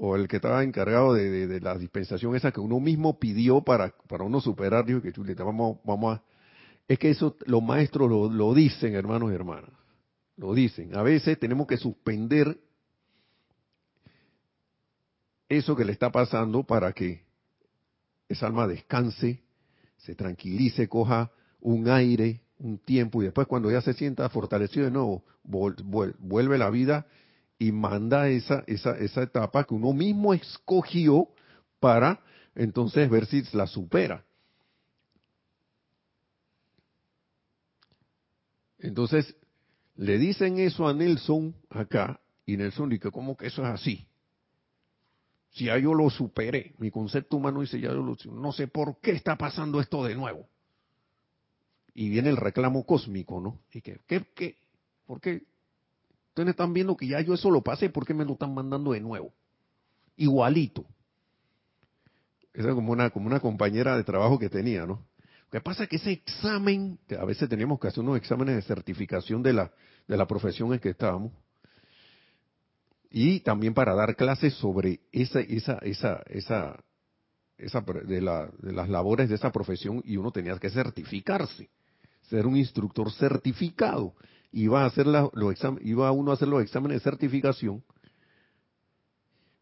o el que estaba encargado de, la dispensación esa que uno mismo pidió para, para uno superar, dijo que chuleta, vamos, vamos a, es que eso los maestros lo, lo dicen, hermanos y hermanas lo dicen. A veces tenemos que suspender eso que le está pasando para que esa alma descanse, se tranquilice, coja un aire, un tiempo y después cuando ya se sienta fortalecido de nuevo, vuelve la vida y manda esa, esa, esa etapa que uno mismo escogió para entonces ver si la supera. Entonces, le dicen eso a Nelson acá, y Nelson dice, ¿cómo que eso es así? Si ya yo lo superé, mi concepto humano dice, ya yo lo no sé por qué está pasando esto de nuevo. Y viene el reclamo cósmico, ¿no? Y que, ¿qué, qué? ¿Por qué? Ustedes están viendo que ya yo eso lo pasé, ¿por qué me lo están mandando de nuevo? Igualito. Esa es como una, como una compañera de trabajo que tenía, ¿no? Lo que pasa es que ese examen, a veces teníamos que hacer unos exámenes de certificación de la, de la profesión en que estábamos, y también para dar clases sobre esa, esa, esa, esa, esa de, la, de las labores de esa profesión y uno tenía que certificarse, ser un instructor certificado. Iba a hacer los iba uno a hacer los exámenes de certificación.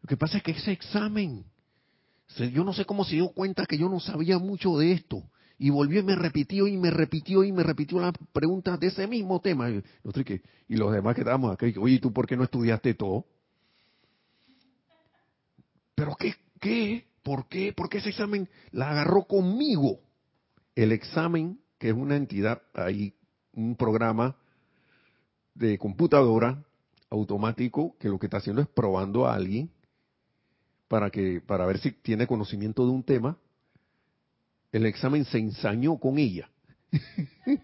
Lo que pasa es que ese examen, yo no sé cómo se dio cuenta que yo no sabía mucho de esto. Y volvió y me repitió y me repitió y me repitió las preguntas de ese mismo tema. Y los demás que estábamos acá, oye, ¿tú por qué no estudiaste todo? ¿Pero qué? ¿Qué? ¿Por qué? ¿Por qué ese examen la agarró conmigo? El examen, que es una entidad, ahí, un programa de computadora automático que lo que está haciendo es probando a alguien para que para ver si tiene conocimiento de un tema. El examen se ensañó con ella. [LAUGHS]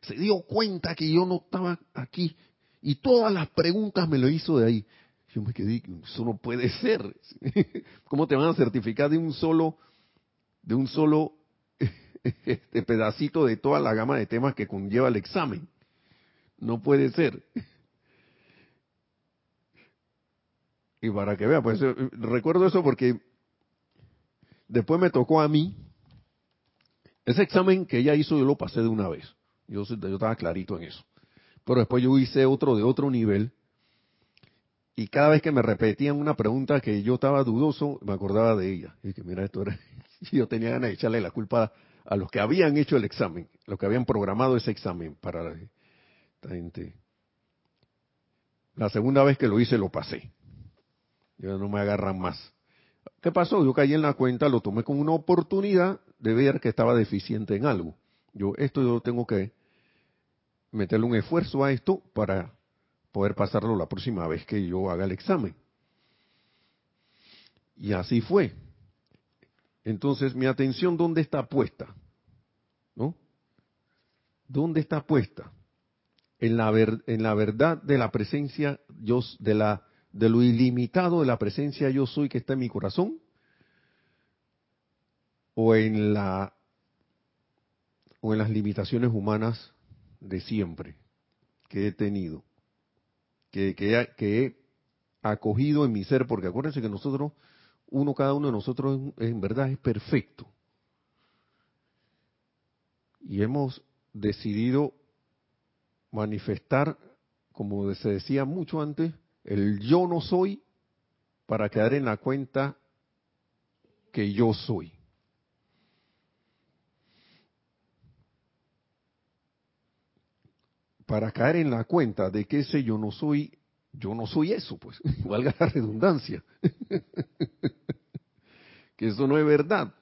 se dio cuenta que yo no estaba aquí y todas las preguntas me lo hizo de ahí. Yo me quedé, eso no puede ser. [LAUGHS] ¿Cómo te van a certificar de un solo, de un solo [LAUGHS] este pedacito de toda la gama de temas que conlleva el examen? No puede ser. Y para que vea, pues eh, recuerdo eso porque después me tocó a mí. Ese examen que ella hizo yo lo pasé de una vez. Yo, estaba clarito en eso. Pero después yo hice otro de otro nivel y cada vez que me repetían una pregunta que yo estaba dudoso, me acordaba de ella. Y que mira, esto era. [LAUGHS] yo tenía ganas de echarle la culpa a los que habían hecho el examen, los que habían programado ese examen para La segunda vez que lo hice lo pasé. Ya no me agarran más. ¿Qué pasó? Yo caí en la cuenta, lo tomé como una oportunidad de ver que estaba deficiente en algo. Yo, esto yo tengo que meterle un esfuerzo a esto para poder pasarlo la próxima vez que yo haga el examen. Y así fue. Entonces, mi atención, ¿dónde está puesta? ¿No? ¿Dónde está puesta? En la, en la verdad de la presencia, yo, de, la, de lo ilimitado de la presencia yo soy que está en mi corazón, o en la o en las limitaciones humanas de siempre que he tenido que, he acogido en mi ser, porque acuérdense que nosotros, uno, cada uno de nosotros en, verdad es perfecto. Y hemos decidido manifestar, como se decía mucho antes, el yo no soy para quedar en la cuenta que yo soy. para caer en la cuenta de que ese yo no soy, yo no soy eso, pues, [LAUGHS] valga la redundancia. [LAUGHS] que eso no es verdad.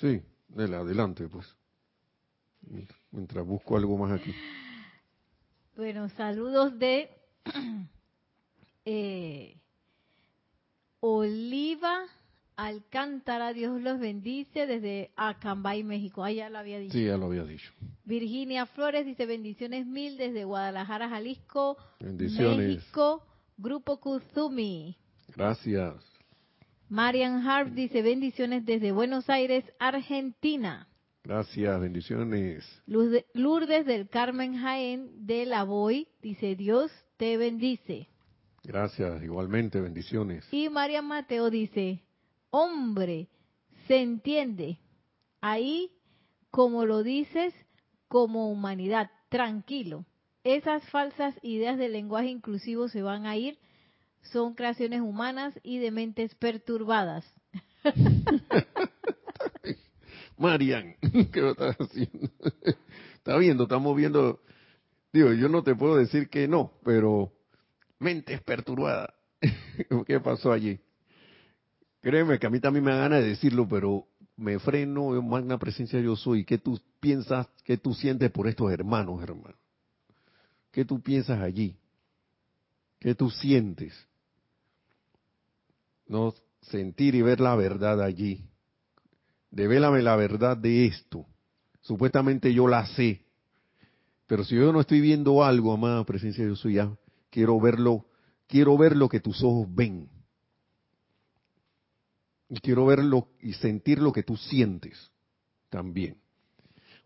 Sí, adelante, pues. Mientras busco algo más aquí. Bueno, saludos de [CLEARS THROAT] eh, Oliva Alcántara, Dios los bendice desde Acambay, México. Ah, ya lo había dicho. Sí, ya lo había dicho. Virginia Flores dice bendiciones mil desde Guadalajara, Jalisco, bendiciones. México, Grupo Kuzumi. Gracias. Marian Harp dice bendiciones desde Buenos Aires, Argentina. Gracias, bendiciones. Lourdes del Carmen Jaén de La Boy dice Dios te bendice. Gracias, igualmente, bendiciones. Y María Mateo dice, hombre, se entiende. Ahí, como lo dices, como humanidad, tranquilo. Esas falsas ideas del lenguaje inclusivo se van a ir, son creaciones humanas y de mentes perturbadas. [LAUGHS] Marian, [LAUGHS] ¿qué estás haciendo? [LAUGHS] Está viendo, estamos viendo, digo, yo no te puedo decir que no, pero mentes perturbadas. ¿Qué pasó allí? Créeme que a mí también me da ganas de decirlo, pero me freno, magna presencia yo soy. ¿Qué tú piensas, qué tú sientes por estos hermanos, hermano? ¿Qué tú piensas allí? ¿Qué tú sientes? No sentir y ver la verdad allí. Devélame la verdad de esto. Supuestamente yo la sé. Pero si yo no estoy viendo algo, amada presencia yo soy ya, quiero verlo, quiero ver lo que tus ojos ven. Y quiero verlo y sentir lo que tú sientes también.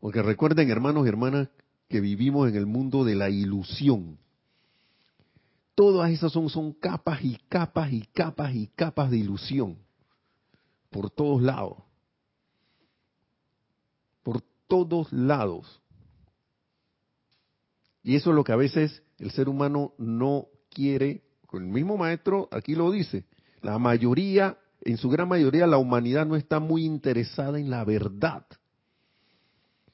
Porque recuerden, hermanos y hermanas, que vivimos en el mundo de la ilusión. Todas esas son, capas y capas y capas y capas de ilusión. Por todos lados. Por todos lados. Y eso es lo que a veces el ser humano no quiere. El mismo maestro aquí lo dice. La mayoría en su gran mayoría la humanidad no está muy interesada en la verdad.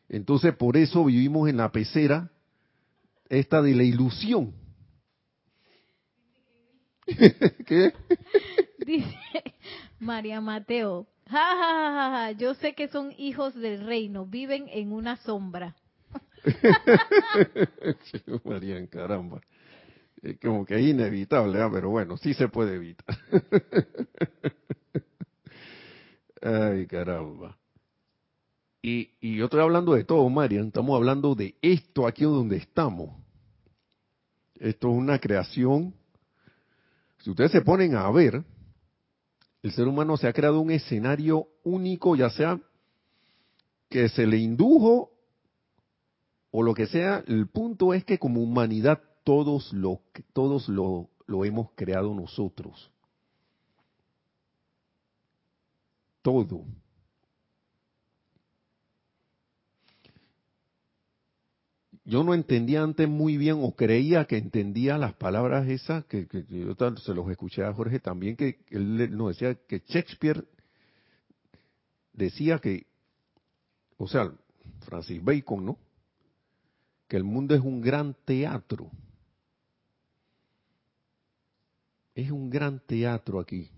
Entonces por eso vivimos en la pecera esta de la ilusión. [LAUGHS] ¿Qué? Dice María Mateo, ja, yo sé que son hijos del reino, viven en una sombra. [LAUGHS] María, caramba. como que es inevitable, ¿eh? pero bueno, sí se puede evitar. [LAUGHS] Ay, caramba. Y, y yo estoy hablando de todo, Marian. Estamos hablando de esto aquí donde estamos. Esto es una creación. Si ustedes se ponen a ver, el ser humano se ha creado un escenario único, ya sea que se le indujo o lo que sea. El punto es que como humanidad todos lo, todos lo, lo hemos creado nosotros. todo. Yo no entendía antes muy bien o creía que entendía las palabras esas, que, yo se los escuché a Jorge también, que él nos decía que Shakespeare decía que, o sea, Francis Bacon, ¿no? Que el mundo es un gran teatro. Es un gran teatro aquí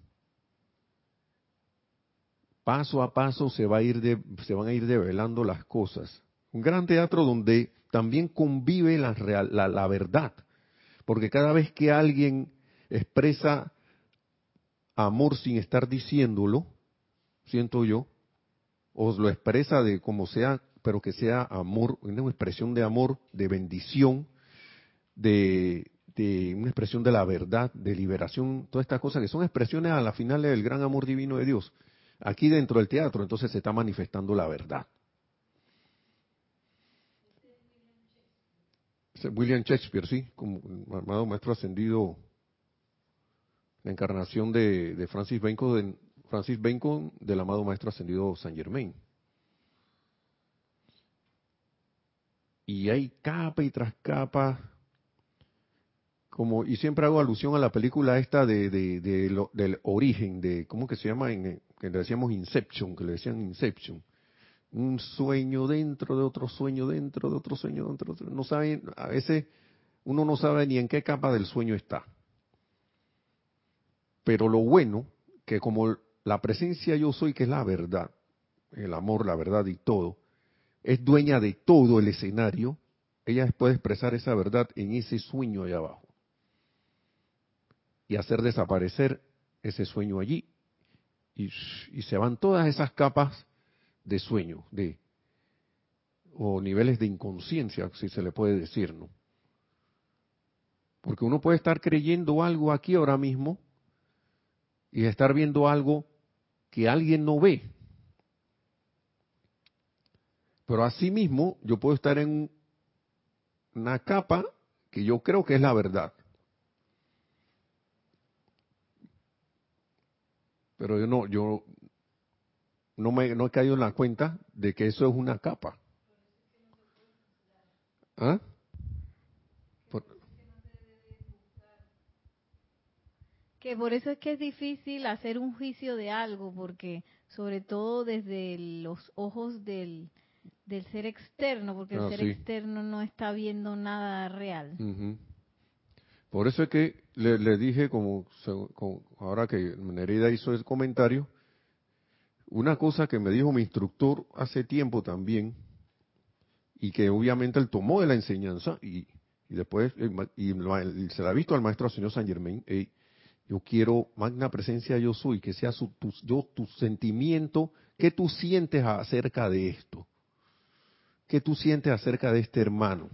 paso a paso se, va a ir de, se van a ir develando las cosas. Un gran teatro donde también convive la, la, verdad, porque cada vez que alguien expresa amor sin estar diciéndolo, siento yo, o lo expresa de como sea, pero que sea amor, una expresión de amor, de bendición, de, de una expresión de la verdad, de liberación, todas estas cosas que son expresiones a la final del gran amor divino de Dios aquí dentro del teatro, entonces se está manifestando la verdad. William Shakespeare, sí, como amado maestro ascendido, la encarnación de, Francis Bacon, de, Francis Bacon del amado maestro ascendido Saint Germain. Y hay capa y tras capa como y siempre hago alusión a la película esta de, del origen de cómo que se llama que le decíamos Inception que le decían Inception un sueño dentro de otro sueño dentro de otro sueño dentro de otro. No saben a veces uno no sabe ni en qué capa del sueño está. Pero lo bueno que como la presencia yo soy que es la verdad el amor la verdad y todo es dueña de todo el escenario ella puede expresar esa verdad en ese sueño allá abajo. Y hacer desaparecer ese sueño allí. Y, se van todas esas capas de sueño, de o niveles de inconsciencia, si se le puede decir, ¿no? Porque uno puede estar creyendo algo aquí ahora mismo y estar viendo algo que alguien no ve. Pero asimismo, yo puedo estar en una capa que yo creo que es la verdad. Pero yo no, yo no me no he caído en la cuenta de que eso es una capa. ¿Ah? Que por eso es que es difícil hacer un juicio de algo, porque sobre todo desde los ojos del, del ser externo, porque el ah, ser externo no está viendo nada real. Por eso es que le, le dije, como, como ahora que Nereida hizo el comentario, una cosa que me dijo mi instructor hace tiempo también, y que obviamente él tomó de la enseñanza, y, después y, se la ha visto al maestro señor San Germain, yo quiero, magna presencia yo soy, que sea su, tu, yo, tu sentimiento, ¿qué tú sientes acerca de esto? ¿Qué tú sientes acerca de este hermano?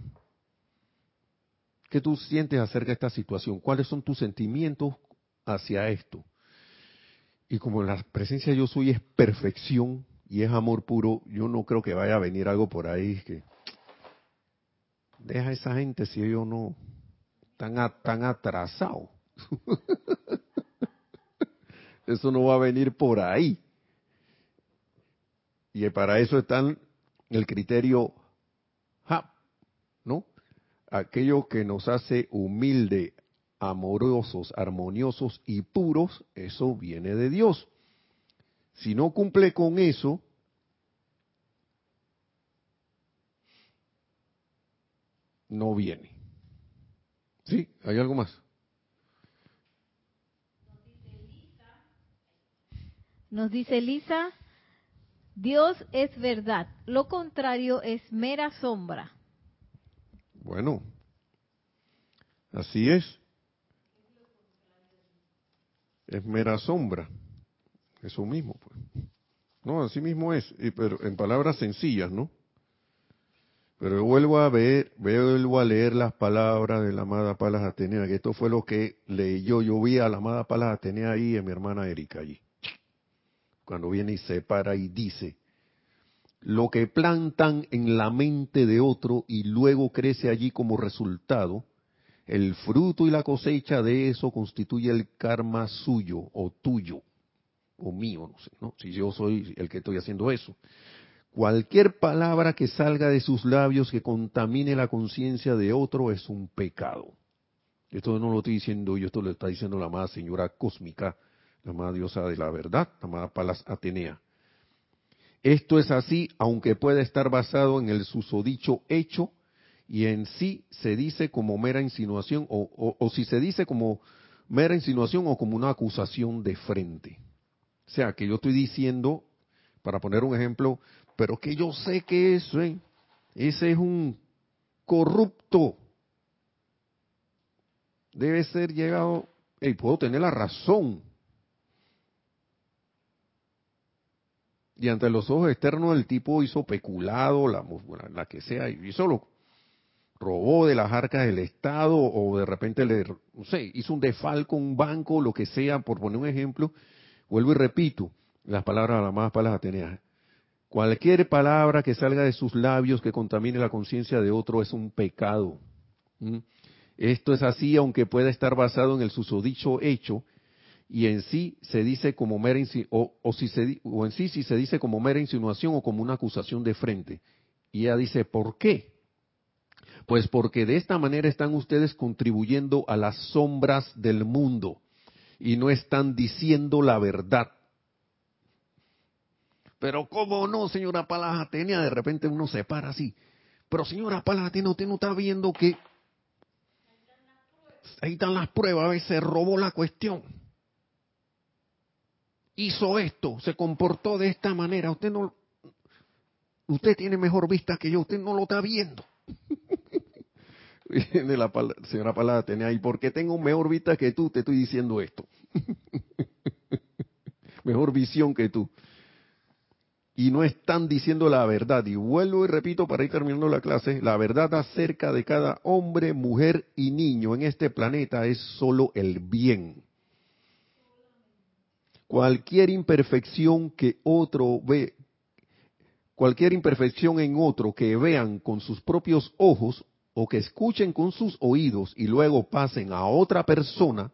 ¿Qué tú sientes acerca de esta situación? ¿Cuáles son tus sentimientos hacia esto? Y como la presencia yo soy es perfección y es amor puro, yo no creo que vaya a venir algo por ahí que deja a esa gente si ellos no están, tan atrasados. [LAUGHS] eso no va a venir por ahí. Y para eso están el criterio ¿no? Aquello que nos hace humilde, amorosos, armoniosos y puros, eso viene de Dios. Si no cumple con eso, no viene. ¿Sí? ¿Hay algo más? Nos dice Lisa, Dios es verdad, lo contrario es mera sombra. Bueno, así es. Es mera sombra. Eso mismo, pues. No, así mismo es, pero en palabras sencillas, ¿no? Pero vuelvo a ver, vuelvo a leer las palabras de la amada Palas Atenea, que esto fue lo que leyó, yo vi a la amada Palas Atenea ahí en mi hermana Erika allí cuando viene y se para y dice, lo que plantan en la mente de otro y luego crece allí como resultado, el fruto y la cosecha de eso constituye el karma suyo o tuyo o mío, no sé, ¿no? Si yo soy el que estoy haciendo eso. Cualquier palabra que salga de sus labios que contamine la conciencia de otro es un pecado. Esto no lo estoy diciendo yo, esto lo está diciendo la amada señora cósmica la amada diosa de la verdad, la amada Palas Atenea. Esto es así, aunque pueda estar basado en el susodicho hecho y en sí se dice como mera insinuación, o, si se dice como mera insinuación o como una acusación de frente. O sea, que yo estoy diciendo, para poner un ejemplo, pero que yo sé que eso, ¿eh? ese es un corrupto. Debe ser llegado, y puedo tener la razón, Y ante los ojos externos el tipo hizo peculado, la, la que sea, y solo robó de las arcas del Estado o de repente le, no sé, hizo un defalco, un banco, lo que sea, por poner un ejemplo. Vuelvo y repito las palabras, las más palabras Ateneas. Cualquier palabra que salga de sus labios que contamine la conciencia de otro es un pecado. Esto es así, aunque pueda estar basado en el susodicho hecho y en sí se dice como mera o, o, si se, o en sí si se dice como mera insinuación o como una acusación de frente. Y ella dice, ¿por qué? Pues porque de esta manera están ustedes contribuyendo a las sombras del mundo y no están diciendo la verdad. Pero cómo no, señora Palas De repente uno se para así. Pero señora Palas usted no está viendo que ahí están las pruebas, a veces se robó la cuestión hizo esto, se comportó de esta manera, usted no, usted tiene mejor vista que yo, usted no lo está viendo. [LAUGHS] La señora Palada, tenía ahí, porque tengo mejor vista que tú, te estoy diciendo esto. [LAUGHS] mejor visión que tú. Y no están diciendo la verdad. Y vuelvo y repito para ir terminando la clase, la verdad acerca de cada hombre, mujer y niño en este planeta es solo el bien cualquier imperfección que otro ve, cualquier imperfección en otro que vean con sus propios ojos o que escuchen con sus oídos y luego pasen a otra persona,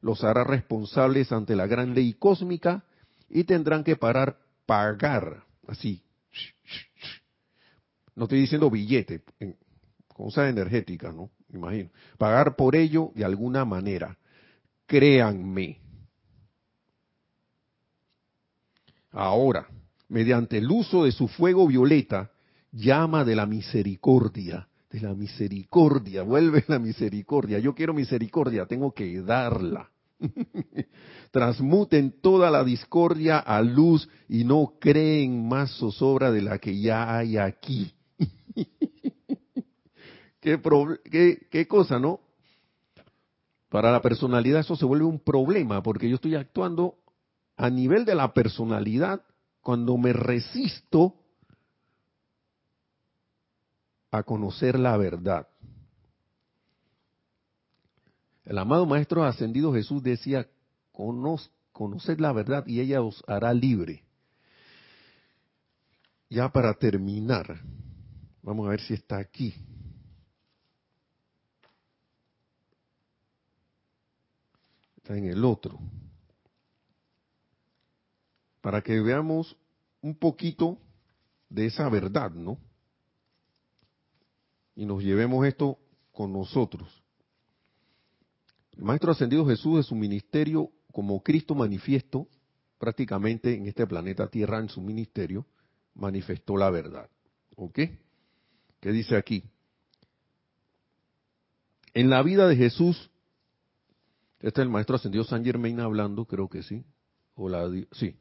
los hará responsables ante la gran ley cósmica y tendrán que parar, pagar, así. No estoy diciendo billete, cosa energética, ¿no? Imagino. Pagar por ello de alguna manera. Créanme, Ahora, mediante el uso de su fuego violeta, llama de la misericordia, de la misericordia, vuelve la misericordia. Yo quiero misericordia, tengo que darla. [LAUGHS] Transmuten toda la discordia a luz y no creen más zozobra de la que ya hay aquí. [LAUGHS] ¿Qué, qué, cosa, ¿no? Para la personalidad eso se vuelve un problema porque yo estoy actuando a nivel de la personalidad cuando me resisto a conocer la verdad. El amado Maestro Ascendido Jesús decía, conoced la verdad y ella os hará libre. Ya para terminar, vamos a ver si está aquí. Está en el otro. Para que veamos un poquito de esa verdad, ¿no? Y nos llevemos esto con nosotros. El Maestro Ascendido Jesús de su ministerio como Cristo manifiesto, prácticamente en este planeta Tierra, en su ministerio, manifestó la verdad. ¿Ok? ¿Qué dice aquí? En la vida de Jesús, este es el Maestro Ascendido San Germain hablando, creo que sí, o la, sí,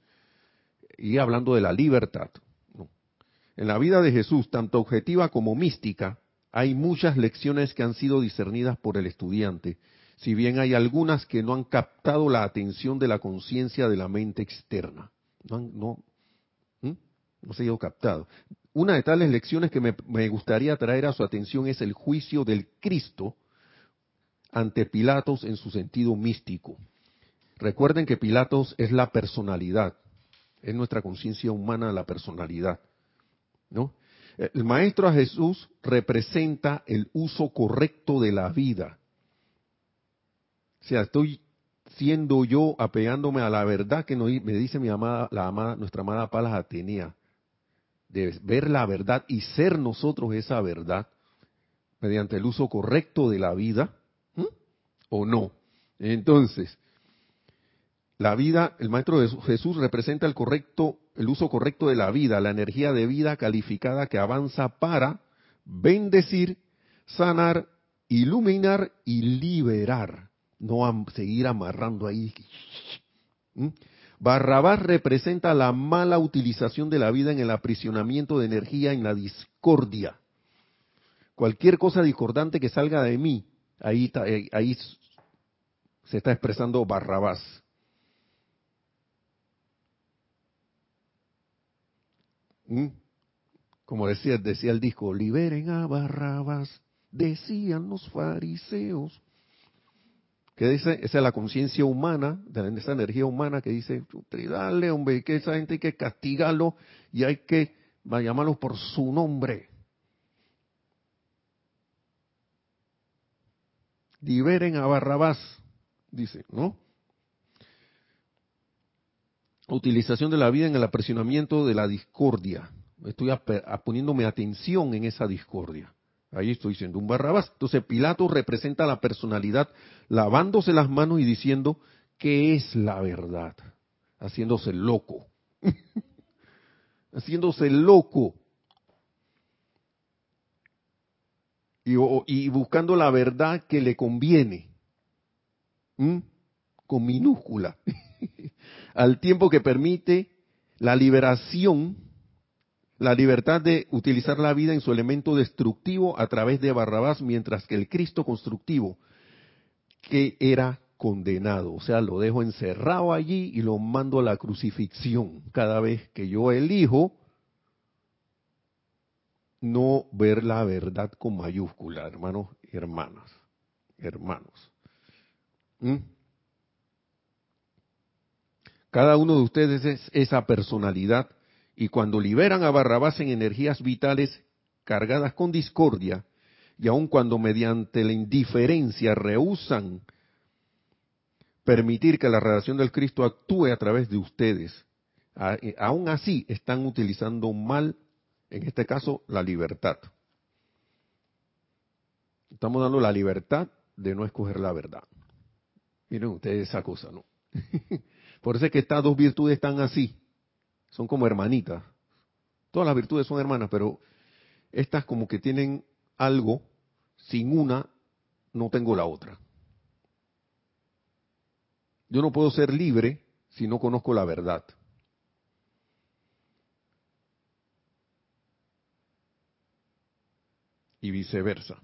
y hablando de la libertad. En la vida de Jesús, tanto objetiva como mística, hay muchas lecciones que han sido discernidas por el estudiante, si bien hay algunas que no han captado la atención de la conciencia de la mente externa. No, no, no se ha ido captado. Una de tales lecciones que me, me gustaría traer a su atención es el juicio del Cristo ante Pilatos en su sentido místico. Recuerden que Pilatos es la personalidad, es nuestra conciencia humana la personalidad. ¿no? El maestro a Jesús representa el uso correcto de la vida. O sea, estoy siendo yo apegándome a la verdad que me dice mi amada, la amada, nuestra amada Palas Atenea, de ver la verdad y ser nosotros esa verdad mediante el uso correcto de la vida, o no. Entonces, la vida, el Maestro Jesús representa el correcto, el uso correcto de la vida, la energía de vida calificada que avanza para bendecir, sanar, iluminar y liberar. No seguir amarrando ahí. ¿Mm? Barrabás representa la mala utilización de la vida en el aprisionamiento de energía en la discordia. Cualquier cosa discordante que salga de mí, ahí, ahí se está expresando Barrabás. ¿Mm? Como decía, decía el disco, liberen a Barrabás, decían los fariseos. ¿Qué dice? Esa es la conciencia humana, de esa energía humana que dice, dale, hombre, que esa gente hay que castigarlo y hay que llamarlos por su nombre. Liberen a Barrabás, dice, ¿no? Utilización de la vida en el apresionamiento de la discordia. Estoy poniéndome atención en esa discordia. Ahí estoy diciendo un barrabás. Entonces Pilato representa la personalidad lavándose las manos y diciendo que es la verdad. Haciéndose loco. [LAUGHS] Haciéndose loco. Y, y, buscando la verdad que le conviene. Con minúscula. [LAUGHS] [LAUGHS] al tiempo que permite la liberación, la libertad de utilizar la vida en su elemento destructivo a través de Barrabás, mientras que el Cristo constructivo, que era condenado, o sea, lo dejo encerrado allí y lo mando a la crucifixión cada vez que yo elijo no ver la verdad con mayúscula, hermanos y hermanas, hermanos. ¿Mm? Cada uno de ustedes es esa personalidad y cuando liberan a Barrabás en energías vitales cargadas con discordia, y aun cuando mediante la indiferencia rehusan permitir que la relación del Cristo actúe a través de ustedes, aún así están utilizando mal, en este caso, la libertad. Estamos dando la libertad de no escoger la verdad. Miren ustedes esa cosa, ¿no? [LAUGHS] Por eso es que estas dos virtudes están así. Son como hermanitas. Todas las virtudes son hermanas, pero estas como que tienen algo, sin una no tengo la otra. Yo no puedo ser libre si no conozco la verdad. Y viceversa.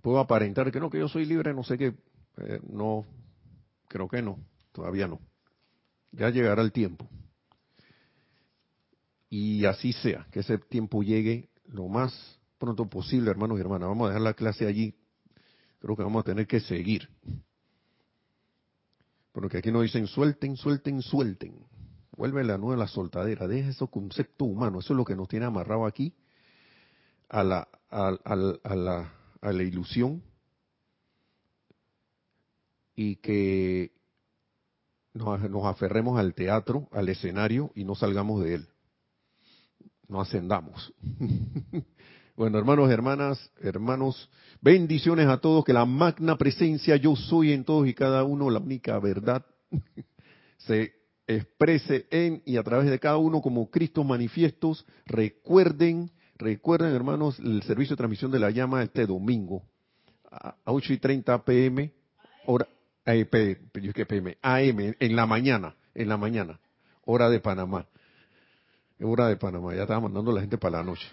Puedo aparentar que no, que yo soy libre, no sé qué. Eh, no, creo que no, todavía no. Ya llegará el tiempo. Y así sea, que ese tiempo llegue lo más pronto posible, hermanos y hermanas. Vamos a dejar la clase allí. Creo que vamos a tener que seguir. Porque aquí nos dicen suelten, suelten, suelten. Vuelve la nueva la soltadera. Deja esos conceptos humanos. Eso es lo que nos tiene amarrado aquí a la, a, la, a la ilusión. Y que nos, aferremos al teatro, al escenario y no salgamos de él. No ascendamos. [LAUGHS] Bueno, hermanos, hermanas, hermanos, bendiciones a todos, que la magna presencia yo soy en todos y cada uno, la única verdad, [LAUGHS] se exprese en y a través de cada uno como Cristo manifiestos. Recuerden, recuerden, hermanos, el servicio de transmisión de la llama este domingo a 8 y 30 pm, hora, AM, en la mañana, en la mañana, hora de Panamá. Hora de Panamá, ya estaba mandando la gente para la noche.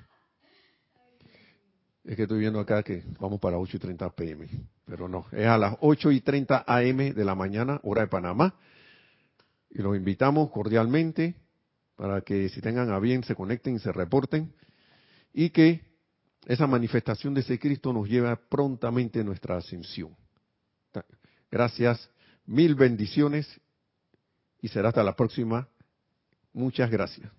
Es que estoy viendo acá que vamos para 8 y 30 pm, pero no, es a las 8 y 30 am de la mañana, hora de Panamá. Y los invitamos cordialmente para que si tengan a bien se conecten y se reporten y que esa manifestación de ese Cristo nos lleve prontamente a nuestra ascensión. Gracias, mil bendiciones y será hasta la próxima. Muchas gracias.